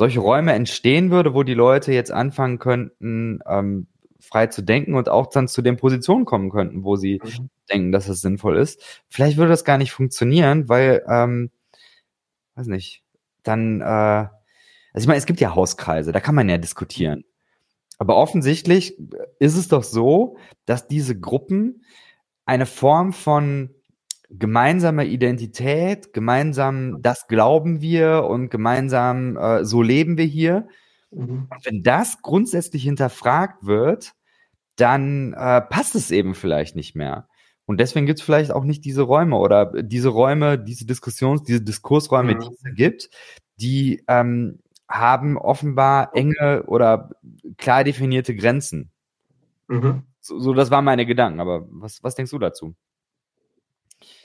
solche Räume entstehen würde, wo die Leute jetzt anfangen könnten, ähm, frei zu denken und auch dann zu den Positionen kommen könnten, wo sie mhm. denken, dass es sinnvoll ist. Vielleicht würde das gar nicht funktionieren, weil, ähm, weiß nicht, dann, äh, also ich meine, es gibt ja Hauskreise, da kann man ja diskutieren. Aber offensichtlich ist es doch so, dass diese Gruppen eine Form von gemeinsamer Identität, gemeinsam das glauben wir und gemeinsam äh, so leben wir hier. Mhm. Wenn das grundsätzlich hinterfragt wird, dann äh, passt es eben vielleicht nicht mehr. Und deswegen gibt es vielleicht auch nicht diese Räume oder diese Räume, diese Diskussions-, diese Diskursräume, mhm. die es gibt, die ähm, haben offenbar enge oder klar definierte Grenzen. Mhm. So, so, das waren meine Gedanken. Aber was, was denkst du dazu?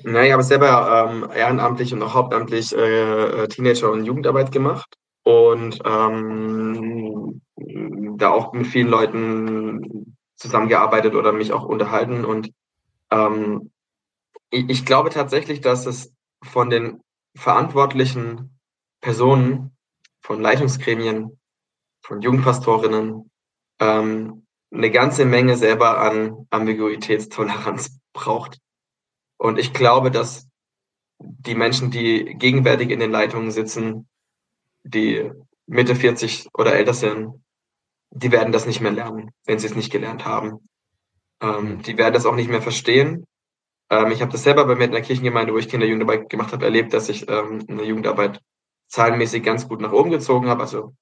Naja, ich habe selber ähm, ehrenamtlich und auch hauptamtlich äh, äh, Teenager- und Jugendarbeit gemacht und ähm, da auch mit vielen Leuten zusammengearbeitet oder mich auch unterhalten. Und ähm, ich, ich glaube tatsächlich, dass es von den verantwortlichen Personen, von Leitungsgremien, von Jugendpastorinnen ähm, eine ganze Menge selber an Ambiguitätstoleranz braucht. Und ich glaube, dass die Menschen, die gegenwärtig in den Leitungen sitzen, die Mitte 40 oder älter sind, die werden das nicht mehr lernen, wenn sie es nicht gelernt haben. Ähm, mhm. die werden das auch nicht mehr verstehen. Ähm, ich habe das selber bei mir in der Kirchengemeinde, wo ich Kinderjugendarbeit gemacht habe, erlebt, dass ich ähm, in der Jugendarbeit zahlenmäßig ganz gut nach oben gezogen habe. Also,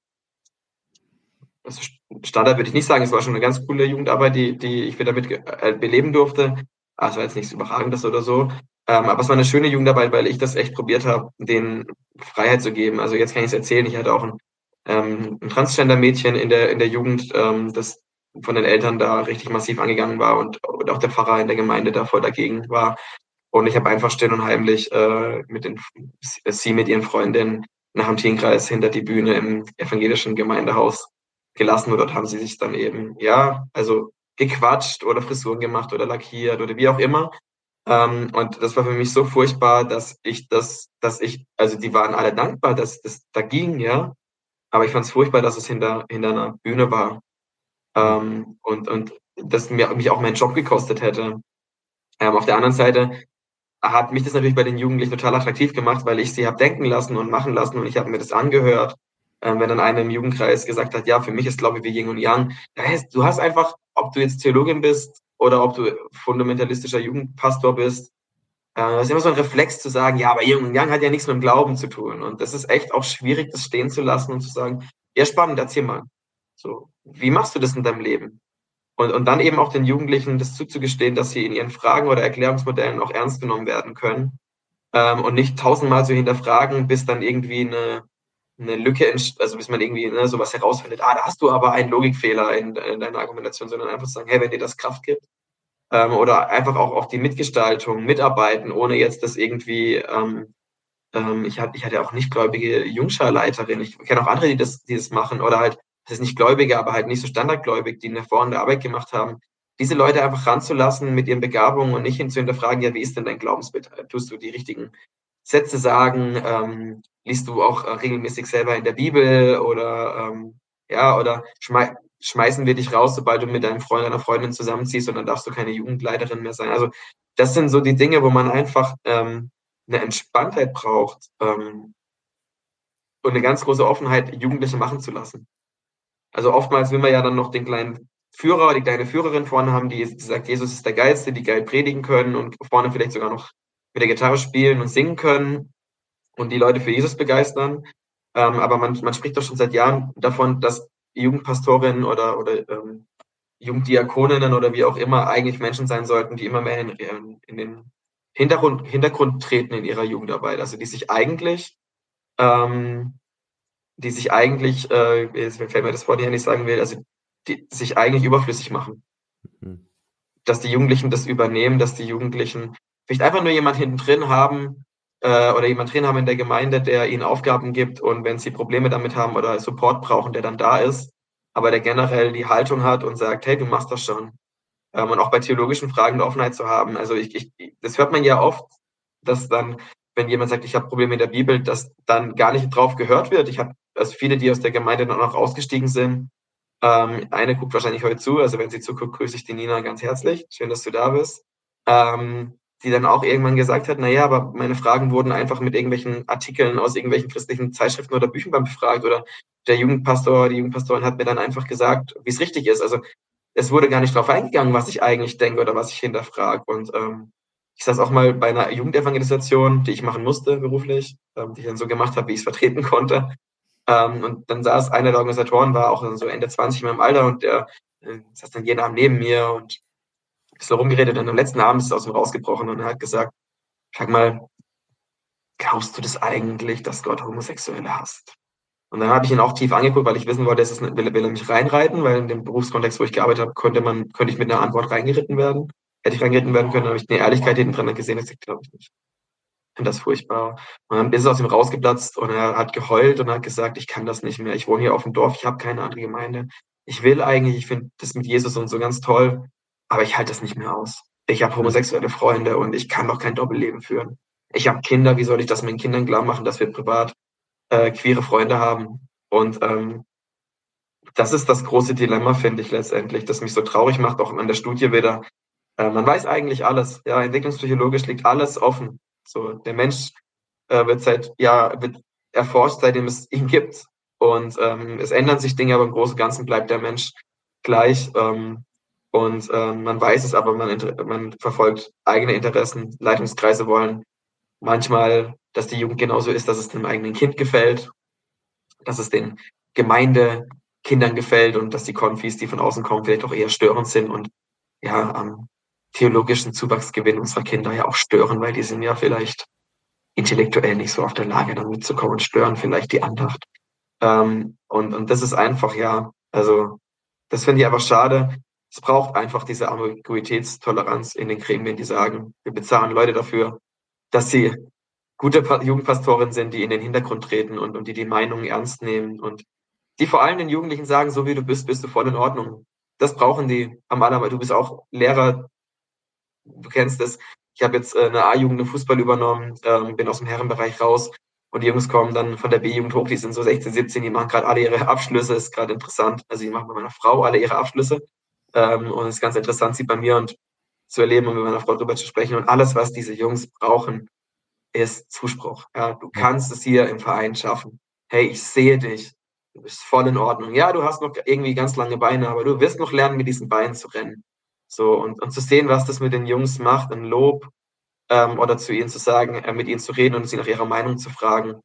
also Standard würde ich nicht sagen, es war schon eine ganz coole Jugendarbeit, die, die ich wieder mit äh, beleben durfte. Also jetzt nichts Überragendes oder so. Ähm, aber es war eine schöne Jugendarbeit, weil ich das echt probiert habe, denen Freiheit zu geben. Also jetzt kann ich es erzählen, ich hatte auch ein, ähm, ein Transgender-Mädchen in der, in der Jugend, ähm, das von den Eltern da richtig massiv angegangen war und, und auch der Pfarrer in der Gemeinde da voll dagegen war. Und ich habe einfach still und heimlich äh, mit den, sie mit ihren Freundinnen nach dem Teenkreis hinter die Bühne im evangelischen Gemeindehaus gelassen und dort haben sie sich dann eben, ja, also gequatscht oder Frisuren gemacht oder lackiert oder wie auch immer. Ähm, und das war für mich so furchtbar, dass ich das, dass ich, also die waren alle dankbar, dass das da ging, ja. Aber ich fand es furchtbar, dass es hinter, hinter einer Bühne war. Ähm, und, und das mir, mich auch meinen Job gekostet hätte. Ähm, auf der anderen Seite hat mich das natürlich bei den Jugendlichen total attraktiv gemacht, weil ich sie habe denken lassen und machen lassen und ich habe mir das angehört ähm, wenn dann einer im Jugendkreis gesagt hat, ja, für mich ist Glaube wie Yin und Yang. Das heißt, du hast einfach, ob du jetzt Theologin bist oder ob du fundamentalistischer Jugendpastor bist, äh, das ist immer so ein Reflex zu sagen, ja, aber Yin und Yang hat ja nichts mit dem Glauben zu tun. Und das ist echt auch schwierig, das stehen zu lassen und zu sagen, ja, spannend, erzähl mal. So, wie machst du das in deinem Leben? Und, und dann eben auch den Jugendlichen das zuzugestehen, dass sie in ihren Fragen oder Erklärungsmodellen auch ernst genommen werden können ähm, und nicht tausendmal zu hinterfragen, bis dann irgendwie eine, eine Lücke, also bis man irgendwie ne, sowas herausfindet, ah, da hast du aber einen Logikfehler in, in deiner Argumentation, sondern einfach sagen, hey, wenn dir das Kraft gibt, ähm, oder einfach auch auf die Mitgestaltung mitarbeiten, ohne jetzt das irgendwie, ähm, ähm, ich, hab, ich hatte auch nicht gläubige Jungscharleiterin, ich kenne auch andere, die das, die das machen, oder halt, das ist nicht Gläubige, aber halt nicht so standardgläubig, die eine hervorragende Arbeit gemacht haben, diese Leute einfach ranzulassen mit ihren Begabungen und nicht hin zu hinterfragen, ja, wie ist denn dein Glaubensbild? Tust du die richtigen Sätze sagen? Ähm, liest du auch äh, regelmäßig selber in der Bibel oder ähm, ja, oder schmei schmeißen wir dich raus, sobald du mit deinem Freund, deiner Freundin zusammenziehst und dann darfst du keine Jugendleiterin mehr sein. Also das sind so die Dinge, wo man einfach ähm, eine Entspanntheit braucht ähm, und eine ganz große Offenheit, Jugendliche machen zu lassen. Also oftmals will man ja dann noch den kleinen Führer, die kleine Führerin vorne haben, die, sagt, Jesus ist der Geilste, die geil predigen können und vorne vielleicht sogar noch mit der Gitarre spielen und singen können und die Leute für Jesus begeistern. Ähm, aber man, man spricht doch schon seit Jahren davon, dass Jugendpastorinnen oder, oder ähm, Jugenddiakoninnen oder wie auch immer eigentlich Menschen sein sollten, die immer mehr in, in den Hintergrund, Hintergrund treten in ihrer Jugendarbeit. Also die sich eigentlich, ähm, die sich eigentlich, äh, jetzt fällt mir das Wort hier nicht sagen will, also die sich eigentlich überflüssig machen. Mhm. Dass die Jugendlichen das übernehmen, dass die Jugendlichen vielleicht einfach nur jemand hinten drin haben äh, oder jemand drin haben in der Gemeinde, der ihnen Aufgaben gibt und wenn sie Probleme damit haben oder Support brauchen, der dann da ist, aber der generell die Haltung hat und sagt, hey, du machst das schon. Ähm, und auch bei theologischen Fragen eine Offenheit zu haben. Also ich, ich, das hört man ja oft, dass dann, wenn jemand sagt, ich habe Probleme in der Bibel, dass dann gar nicht drauf gehört wird. Ich habe also viele, die aus der Gemeinde dann auch ausgestiegen sind, ähm, eine guckt wahrscheinlich heute zu, also wenn sie zuguckt, grüße ich die Nina ganz herzlich. Schön, dass du da bist. Ähm, die dann auch irgendwann gesagt hat, naja, aber meine Fragen wurden einfach mit irgendwelchen Artikeln aus irgendwelchen christlichen Zeitschriften oder Büchern befragt oder der Jugendpastor, die Jugendpastorin hat mir dann einfach gesagt, wie es richtig ist. Also es wurde gar nicht darauf eingegangen, was ich eigentlich denke oder was ich hinterfrage. Und ähm, ich saß auch mal bei einer Jugendevangelisation, die ich machen musste beruflich, ähm, die ich dann so gemacht habe, wie ich es vertreten konnte. Ähm, und dann saß einer der Organisatoren, war auch so Ende 20 in meinem Alter und der äh, saß dann jeden Abend neben mir und ist rumgeredet und am letzten Abend ist es aus ihm rausgebrochen und er hat gesagt, sag mal, glaubst du das eigentlich, dass Gott Homosexuelle hasst? Und dann habe ich ihn auch tief angeguckt, weil ich wissen wollte, ist, will, will er mich reinreiten, weil in dem Berufskontext, wo ich gearbeitet habe, konnte man, könnte ich mit einer Antwort reingeritten werden. Hätte ich reingeritten werden können, habe ich eine Ehrlichkeit hinten dran gesehen, das glaube ich nicht. Ich finde das furchtbar. Und dann ist es aus ihm rausgeplatzt und er hat geheult und hat gesagt, ich kann das nicht mehr. Ich wohne hier auf dem Dorf, ich habe keine andere Gemeinde. Ich will eigentlich, ich finde das mit Jesus und so ganz toll, aber ich halte das nicht mehr aus. Ich habe homosexuelle Freunde und ich kann doch kein Doppelleben führen. Ich habe Kinder, wie soll ich das meinen Kindern klar machen, dass wir privat äh, queere Freunde haben? Und ähm, das ist das große Dilemma, finde ich letztendlich, das mich so traurig macht, auch an der Studie wieder. Äh, man weiß eigentlich alles. Ja, entwicklungspsychologisch liegt alles offen. So, der Mensch äh, wird seit, ja, wird erforscht, seitdem es ihn gibt. Und ähm, es ändern sich Dinge, aber im Großen und Ganzen bleibt der Mensch gleich. Ähm, und ähm, man weiß es, aber man, man verfolgt eigene Interessen. Leitungskreise wollen manchmal, dass die Jugend genauso ist, dass es dem eigenen Kind gefällt, dass es den Gemeindekindern gefällt und dass die Konfis, die von außen kommen, vielleicht auch eher störend sind und ja, am theologischen Zuwachsgewinn unserer Kinder ja auch stören, weil die sind ja vielleicht intellektuell nicht so auf der Lage, dann mitzukommen und stören vielleicht die Andacht. Ähm, und, und das ist einfach, ja, also das finde ich einfach schade es braucht einfach diese Ambiguitätstoleranz in den Gremien, die sagen, wir bezahlen Leute dafür, dass sie gute Jugendpastoren sind, die in den Hintergrund treten und, und die die Meinungen ernst nehmen und die vor allem den Jugendlichen sagen, so wie du bist, bist du voll in Ordnung. Das brauchen die am allermeisten. Du bist auch Lehrer, du kennst es. Ich habe jetzt äh, eine A-Jugend im Fußball übernommen, ähm, bin aus dem Herrenbereich raus und die Jungs kommen dann von der B-Jugend hoch, die sind so 16, 17, die machen gerade alle ihre Abschlüsse, ist gerade interessant. Also die machen bei meiner Frau alle ihre Abschlüsse ähm, und es ist ganz interessant, sie bei mir und zu erleben und mit meiner Frau drüber zu sprechen. Und alles, was diese Jungs brauchen, ist Zuspruch. Ja, du kannst es hier im Verein schaffen. Hey, ich sehe dich. Du bist voll in Ordnung. Ja, du hast noch irgendwie ganz lange Beine, aber du wirst noch lernen, mit diesen Beinen zu rennen. So, und, und zu sehen, was das mit den Jungs macht, ein Lob, ähm, oder zu ihnen zu sagen, äh, mit ihnen zu reden und sie nach ihrer Meinung zu fragen.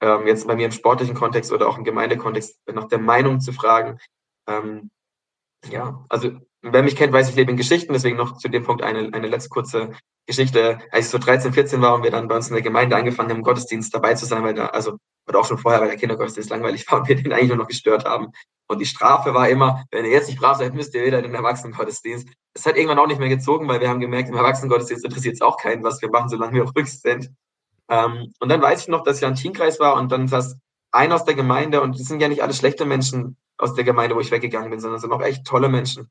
Ähm, jetzt bei mir im sportlichen Kontext oder auch im Gemeindekontext nach der Meinung zu fragen. Ähm, ja, also wer mich kennt, weiß, ich lebe in Geschichten, deswegen noch zu dem Punkt eine, eine letzte kurze Geschichte. Als ich so 13, 14 war und wir dann bei uns in der Gemeinde angefangen haben, im Gottesdienst dabei zu sein, weil da, also, oder auch schon vorher, weil der Kindergottesdienst langweilig war und wir den eigentlich nur noch gestört haben. Und die Strafe war immer, wenn ihr jetzt nicht brav seid, müsst ihr wieder in den Erwachsenengottesdienst. Das hat irgendwann auch nicht mehr gezogen, weil wir haben gemerkt, im Erwachsenengottesdienst interessiert es auch keinen, was wir machen, solange wir ruhig sind. Ähm, und dann weiß ich noch, dass ich ein Teamkreis war und dann saß einer aus der Gemeinde und die sind ja nicht alle schlechte Menschen, aus der Gemeinde, wo ich weggegangen bin, sondern es sind auch echt tolle Menschen.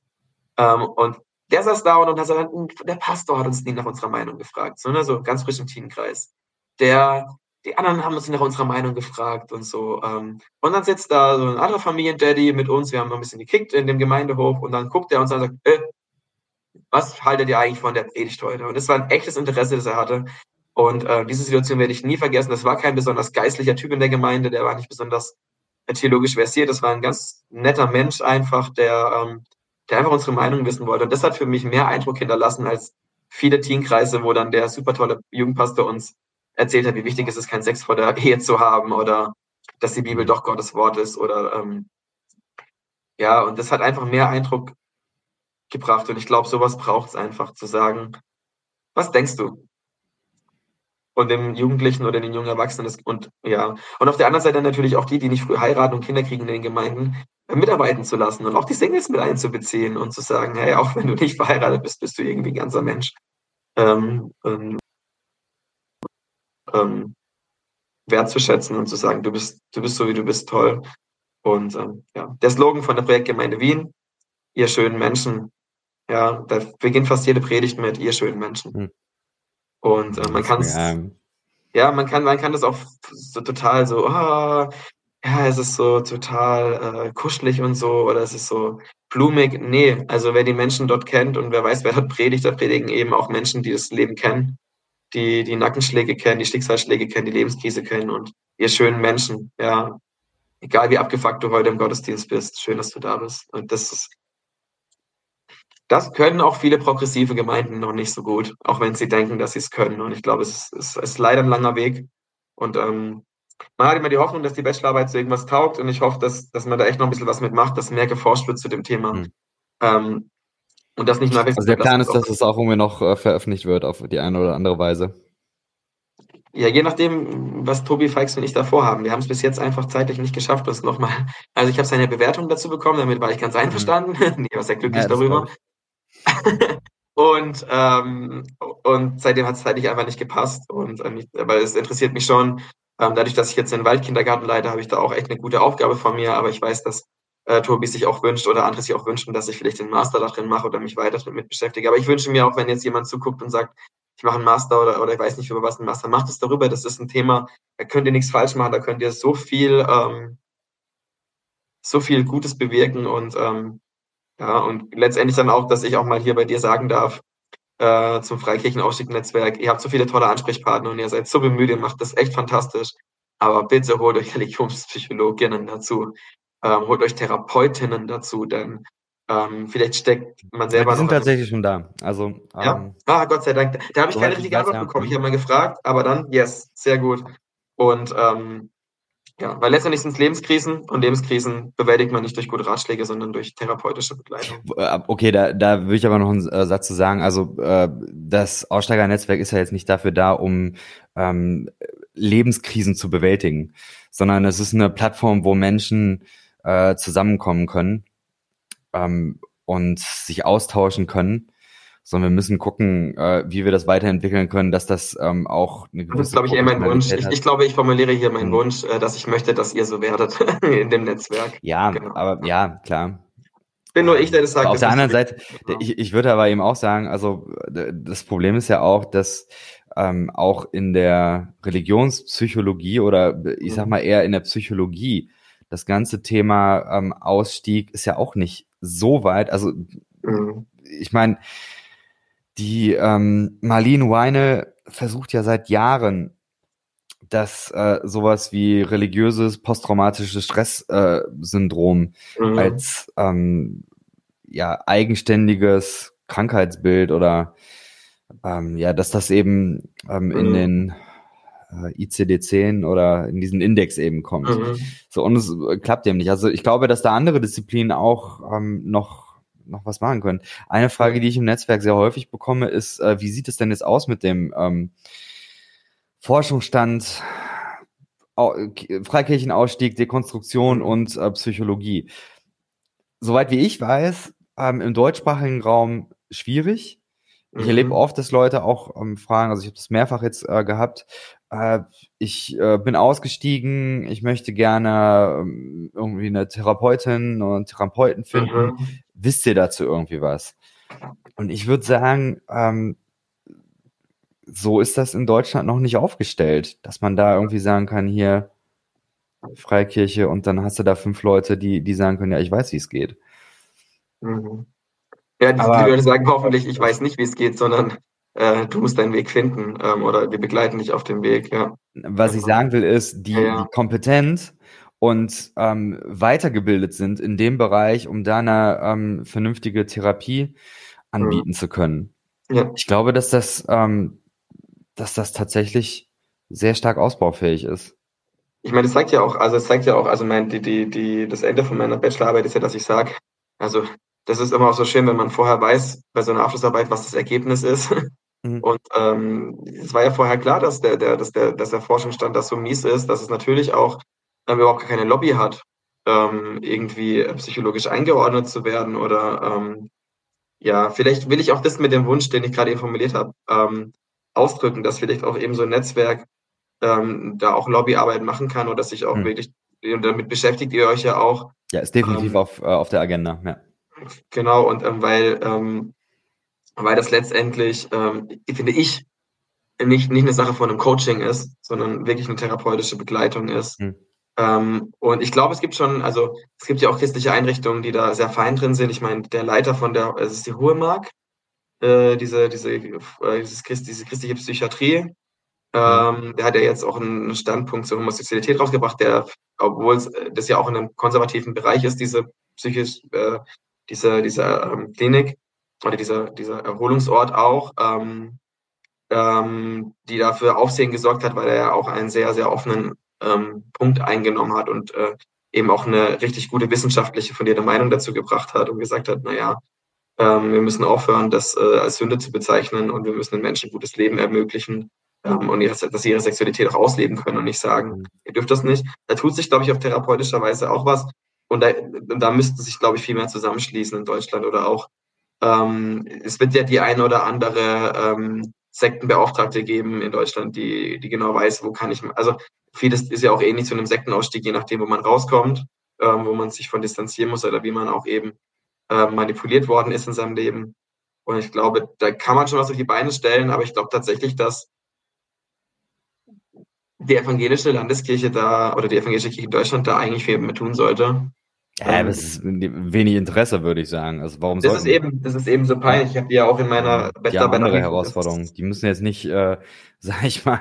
Ähm, und der saß da und, hat gesagt, der Pastor hat uns nie nach unserer Meinung gefragt, so, ne, so ganz frisch im Teamkreis. Der, die anderen haben uns nach unserer Meinung gefragt und so. Ähm, und dann sitzt da so ein anderer Familiendaddy mit uns, wir haben ein bisschen gekickt in dem Gemeindehof und dann guckt er uns an und sagt, äh, was haltet ihr eigentlich von der Predigt heute? Und das war ein echtes Interesse, das er hatte. Und äh, diese Situation werde ich nie vergessen. Das war kein besonders geistlicher Typ in der Gemeinde, der war nicht besonders theologisch versiert. Das war ein ganz netter Mensch einfach, der ähm, der einfach unsere Meinung wissen wollte. Und das hat für mich mehr Eindruck hinterlassen als viele Teenkreise, wo dann der super tolle Jugendpastor uns erzählt hat, wie wichtig es ist, keinen Sex vor der Ehe zu haben oder dass die Bibel doch Gottes Wort ist oder ähm, ja, und das hat einfach mehr Eindruck gebracht und ich glaube, sowas braucht es einfach zu sagen, was denkst du? Und dem Jugendlichen oder den jungen Erwachsenen und ja, und auf der anderen Seite natürlich auch die, die nicht früh heiraten und Kinder kriegen in den Gemeinden, äh, mitarbeiten zu lassen und auch die Singles mit einzubeziehen und zu sagen, hey, auch wenn du nicht verheiratet bist, bist du irgendwie ein ganzer Mensch. Ähm, ähm, ähm, wertzuschätzen und zu sagen, du bist, du bist so wie du bist, toll. Und ähm, ja, der Slogan von der Projektgemeinde Wien, ihr schönen Menschen, ja, da beginnt fast jede Predigt mit ihr schönen Menschen. Hm. Und äh, man kann es, ja, man kann, man kann das auch so total so, oh, ja, es ist so total äh, kuschelig und so, oder es ist so blumig. Nee, also wer die Menschen dort kennt und wer weiß, wer dort predigt, da predigen eben auch Menschen, die das Leben kennen die die Nackenschläge kennen, die Schicksalsschläge kennen, die Lebenskrise kennen und ihr schönen Menschen, ja, egal wie abgefuckt du heute im Gottesdienst bist, schön, dass du da bist. Und das ist, das können auch viele progressive Gemeinden noch nicht so gut, auch wenn sie denken, dass sie es können. Und ich glaube, es ist, es ist leider ein langer Weg. Und ähm, man hat immer die Hoffnung, dass die Bachelorarbeit zu irgendwas taugt und ich hoffe, dass, dass man da echt noch ein bisschen was mitmacht, dass mehr geforscht wird zu dem Thema. Mhm. Ähm, und das nicht mehr Also der Plan ist, dass es auch irgendwie noch äh, veröffentlicht wird auf die eine oder andere Weise. Ja, je nachdem, was Tobi Feix und ich davor haben. Wir haben es bis jetzt einfach zeitlich nicht geschafft, uns nochmal. Also ich habe seine Bewertung dazu bekommen, damit war ich ganz einverstanden. Mhm. ich war sehr glücklich ja, darüber. und, ähm, und seitdem hat es zeitlich einfach nicht gepasst. Und ähm, aber es interessiert mich schon. Ähm, dadurch, dass ich jetzt den Waldkindergarten leite, habe ich da auch echt eine gute Aufgabe von mir. Aber ich weiß, dass äh, Tobi sich auch wünscht oder andere sich auch wünschen, dass ich vielleicht den Master da drin mache oder mich weiter damit beschäftige. Aber ich wünsche mir auch, wenn jetzt jemand zuguckt und sagt, ich mache einen Master oder, oder ich weiß nicht, über was ein Master macht, es darüber. Das ist ein Thema, da könnt ihr nichts falsch machen, da könnt ihr so viel, ähm, so viel Gutes bewirken und ähm, ja, und letztendlich dann auch, dass ich auch mal hier bei dir sagen darf, äh, zum Freikirchenausstieg-Netzwerk, ihr habt so viele tolle Ansprechpartner und ihr seid so bemüht, ihr macht das echt fantastisch. Aber bitte holt euch Religionspsychologinnen dazu ähm, holt euch Therapeutinnen dazu, denn ähm, vielleicht steckt man selber. Die sind tatsächlich schon da. Also, ja. Ähm, ah, Gott sei Dank. Da habe ich keine richtige Antwort bekommen. Ich habe mal gefragt, aber dann, yes, sehr gut. Und ähm, ja, weil letztendlich sind es Lebenskrisen und Lebenskrisen bewältigt man nicht durch gute Ratschläge, sondern durch therapeutische Begleitung. Äh, okay, da, da würde ich aber noch einen äh, Satz zu sagen. Also äh, das Aussteigernetzwerk ist ja jetzt nicht dafür da, um ähm, Lebenskrisen zu bewältigen, sondern es ist eine Plattform, wo Menschen äh, zusammenkommen können ähm, und sich austauschen können, sondern wir müssen gucken, äh, wie wir das weiterentwickeln können, dass das ähm, auch eine gewisse. Das ist, glaube ich, eher mein Wunsch. Ich, ich, glaube, ich formuliere hier meinen mhm. Wunsch, äh, dass ich möchte, dass ihr so werdet in dem Netzwerk. Ja, genau. aber ja, klar. Bin nur ich, der das sagt. Auf der anderen Seite, genau. ich, ich würde aber eben auch sagen, also das Problem ist ja auch, dass ähm, auch in der Religionspsychologie oder ich sag mhm. mal eher in der Psychologie das ganze Thema ähm, Ausstieg ist ja auch nicht so weit. Also mhm. ich meine, die ähm, Marlene Weine versucht ja seit Jahren, dass äh, sowas wie religiöses posttraumatisches Stresssyndrom äh, mhm. als ähm, ja eigenständiges Krankheitsbild oder ähm, ja, dass das eben ähm, mhm. in den äh, ICD-10 oder in diesen Index eben kommt. Mhm. So, und es äh, klappt eben nicht. Also ich glaube, dass da andere Disziplinen auch ähm, noch noch was machen können. Eine Frage, die ich im Netzwerk sehr häufig bekomme, ist, äh, wie sieht es denn jetzt aus mit dem ähm, Forschungsstand, Freikirchenausstieg, Dekonstruktion und äh, Psychologie? Soweit wie ich weiß, ähm, im deutschsprachigen Raum schwierig. Ich mhm. erlebe oft, dass Leute auch ähm, fragen, also ich habe das mehrfach jetzt äh, gehabt, äh, ich äh, bin ausgestiegen, ich möchte gerne ähm, irgendwie eine Therapeutin oder einen Therapeuten finden. Mhm. Wisst ihr dazu irgendwie was? Und ich würde sagen, ähm, so ist das in Deutschland noch nicht aufgestellt, dass man da irgendwie sagen kann, hier Freikirche und dann hast du da fünf Leute, die, die sagen können, ja, ich weiß, wie es geht. Mhm. Ja, die, Aber, die Leute sagen hoffentlich, ich weiß nicht, wie es geht, sondern äh, du musst deinen Weg finden ähm, oder wir begleiten dich auf dem Weg, ja. Was ich sagen will, ist, die, ja, ja. die Kompetenz und ähm, weitergebildet sind in dem Bereich, um da eine ähm, vernünftige Therapie anbieten mhm. zu können. Ja. Ich glaube, dass das, ähm, dass das tatsächlich sehr stark ausbaufähig ist. Ich meine, das zeigt ja auch, also es zeigt ja auch, also mein, die, die, die, das Ende von meiner Bachelorarbeit ist ja, dass ich sage, also das ist immer auch so schön, wenn man vorher weiß, bei so einer Abschlussarbeit, was das Ergebnis ist. Mhm. Und ähm, es war ja vorher klar, dass der, der, dass der, dass der Forschungsstand das so mies ist, dass es natürlich auch überhaupt keine Lobby hat, ähm, irgendwie psychologisch eingeordnet zu werden oder ähm, ja, vielleicht will ich auch das mit dem Wunsch, den ich gerade eben formuliert habe, ähm, ausdrücken, dass vielleicht auch eben so ein Netzwerk da auch Lobbyarbeit machen kann oder sich auch mhm. wirklich, damit beschäftigt ihr euch ja auch. Ja, ist definitiv ähm, auf, äh, auf der Agenda, ja. Genau, und ähm, weil, ähm, weil das letztendlich, finde ich, nicht, nicht eine Sache von einem Coaching ist, sondern wirklich eine therapeutische Begleitung ist. Mhm. Ähm, und ich glaube, es gibt schon, also es gibt ja auch christliche Einrichtungen, die da sehr fein drin sind. Ich meine, der Leiter von der, es ist die Hohemark, äh, diese, diese, äh, dieses Christ, diese christliche Psychiatrie, ähm, der hat ja jetzt auch einen Standpunkt zur Homosexualität rausgebracht, der, obwohl es äh, das ja auch in einem konservativen Bereich ist, diese psychisch, äh, diese, diese ähm, Klinik oder dieser, dieser Erholungsort auch, ähm, ähm, die dafür Aufsehen gesorgt hat, weil er ja auch einen sehr, sehr offenen ähm, Punkt eingenommen hat und äh, eben auch eine richtig gute wissenschaftliche fundierte Meinung dazu gebracht hat und gesagt hat, naja, ähm, wir müssen aufhören, das äh, als Sünde zu bezeichnen und wir müssen den Menschen ein gutes Leben ermöglichen ähm, und ihre, dass sie ihre Sexualität auch ausleben können und nicht sagen, mhm. ihr dürft das nicht. Da tut sich, glaube ich, auf therapeutischer Weise auch was. Und da, da müssten sich, glaube ich, viel mehr zusammenschließen in Deutschland oder auch, ähm, es wird ja die eine oder andere ähm, Sektenbeauftragte geben in Deutschland, die, die genau weiß, wo kann ich, also vieles ist ja auch ähnlich zu einem Sektenausstieg, je nachdem, wo man rauskommt, ähm, wo man sich von distanzieren muss oder wie man auch eben äh, manipuliert worden ist in seinem Leben. Und ich glaube, da kann man schon was auf die Beine stellen, aber ich glaube tatsächlich, dass die evangelische Landeskirche da oder die evangelische Kirche in Deutschland da eigentlich viel mehr tun sollte. Ja, ähm, das ist wenig Interesse, würde ich sagen. Also warum das ist eben, das ist eben so peinlich. Ich habe die ja auch in meiner Die haben andere Herausforderungen. Die müssen jetzt nicht, äh, sag ich mal,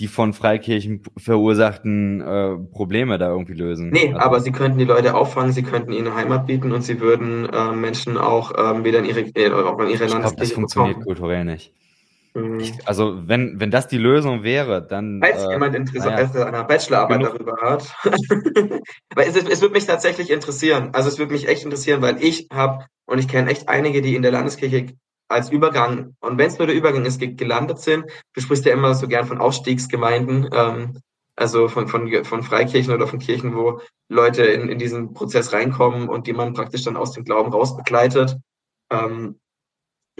die von Freikirchen verursachten äh, Probleme da irgendwie lösen. Nee, also, aber sie könnten die Leute auffangen, sie könnten ihnen Heimat bieten und sie würden äh, Menschen auch ähm, wieder in ihre, äh, auch in ihre ich Landeskirche glaub, das funktioniert bekommen. kulturell nicht. Ich, also wenn, wenn das die Lösung wäre, dann. Falls äh, jemand Interesse an einer Bachelorarbeit genug. darüber hat. Aber es, es würde mich tatsächlich interessieren. Also es würde mich echt interessieren, weil ich habe, und ich kenne echt einige, die in der Landeskirche als Übergang, und wenn es nur der Übergang ist, gelandet sind. Du sprichst ja immer so gern von Aufstiegsgemeinden, ähm, also von, von, von Freikirchen oder von Kirchen, wo Leute in, in diesen Prozess reinkommen und die man praktisch dann aus dem Glauben raus begleitet. Ähm,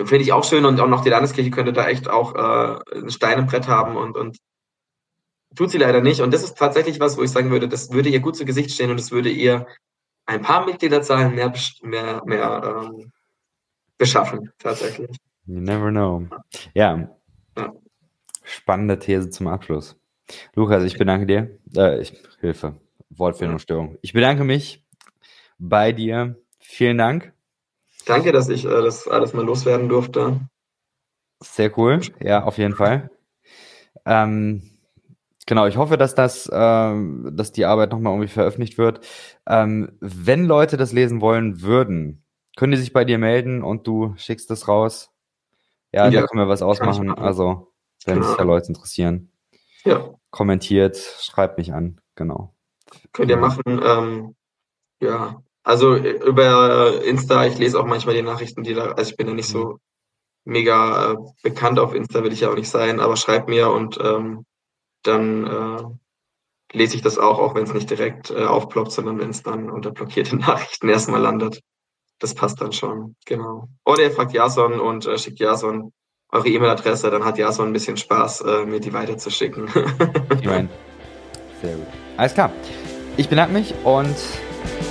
Finde ich auch schön und auch noch die Landeskirche könnte da echt auch äh, ein Stein im Brett haben und, und tut sie leider nicht. Und das ist tatsächlich was, wo ich sagen würde, das würde ihr gut zu Gesicht stehen und es würde ihr ein paar Mitgliederzahlen mehr, mehr, mehr ähm, beschaffen, tatsächlich. You never know. Ja. ja. Spannende These zum Abschluss. Lukas, ich bedanke dir. Äh, ich, Hilfe, Wortfindungsstörung. Ich bedanke mich bei dir. Vielen Dank. Danke, dass ich äh, das alles mal loswerden durfte. Sehr cool. Ja, auf jeden Fall. Ähm, genau, ich hoffe, dass das, ähm, dass die Arbeit nochmal irgendwie veröffentlicht wird. Ähm, wenn Leute das lesen wollen würden, können die sich bei dir melden und du schickst das raus. Ja, ja da können wir was ausmachen. Also, wenn genau. sich da Leute interessieren. Ja. Kommentiert, schreibt mich an. Genau. Könnt ihr machen. Ähm, ja, also über Insta, ich lese auch manchmal die Nachrichten, die da, also ich bin ja nicht so mega äh, bekannt auf Insta, will ich ja auch nicht sein, aber schreib mir und ähm, dann äh, lese ich das auch, auch wenn es nicht direkt äh, aufploppt, sondern wenn es dann unter blockierte Nachrichten erstmal landet. Das passt dann schon, genau. Oder ihr fragt Jason und äh, schickt Jason eure E-Mail-Adresse, dann hat Jason ein bisschen Spaß, äh, mir die weiterzuschicken. ich meine, sehr gut. Alles klar. Ich bedanke mich und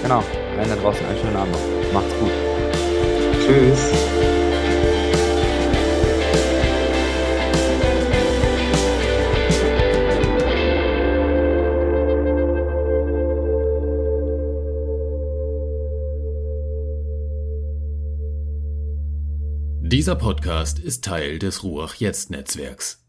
genau, allen da draußen einen schönen Abend. Macht's gut. Tschüss. Dieser Podcast ist Teil des Ruach Jetzt Netzwerks.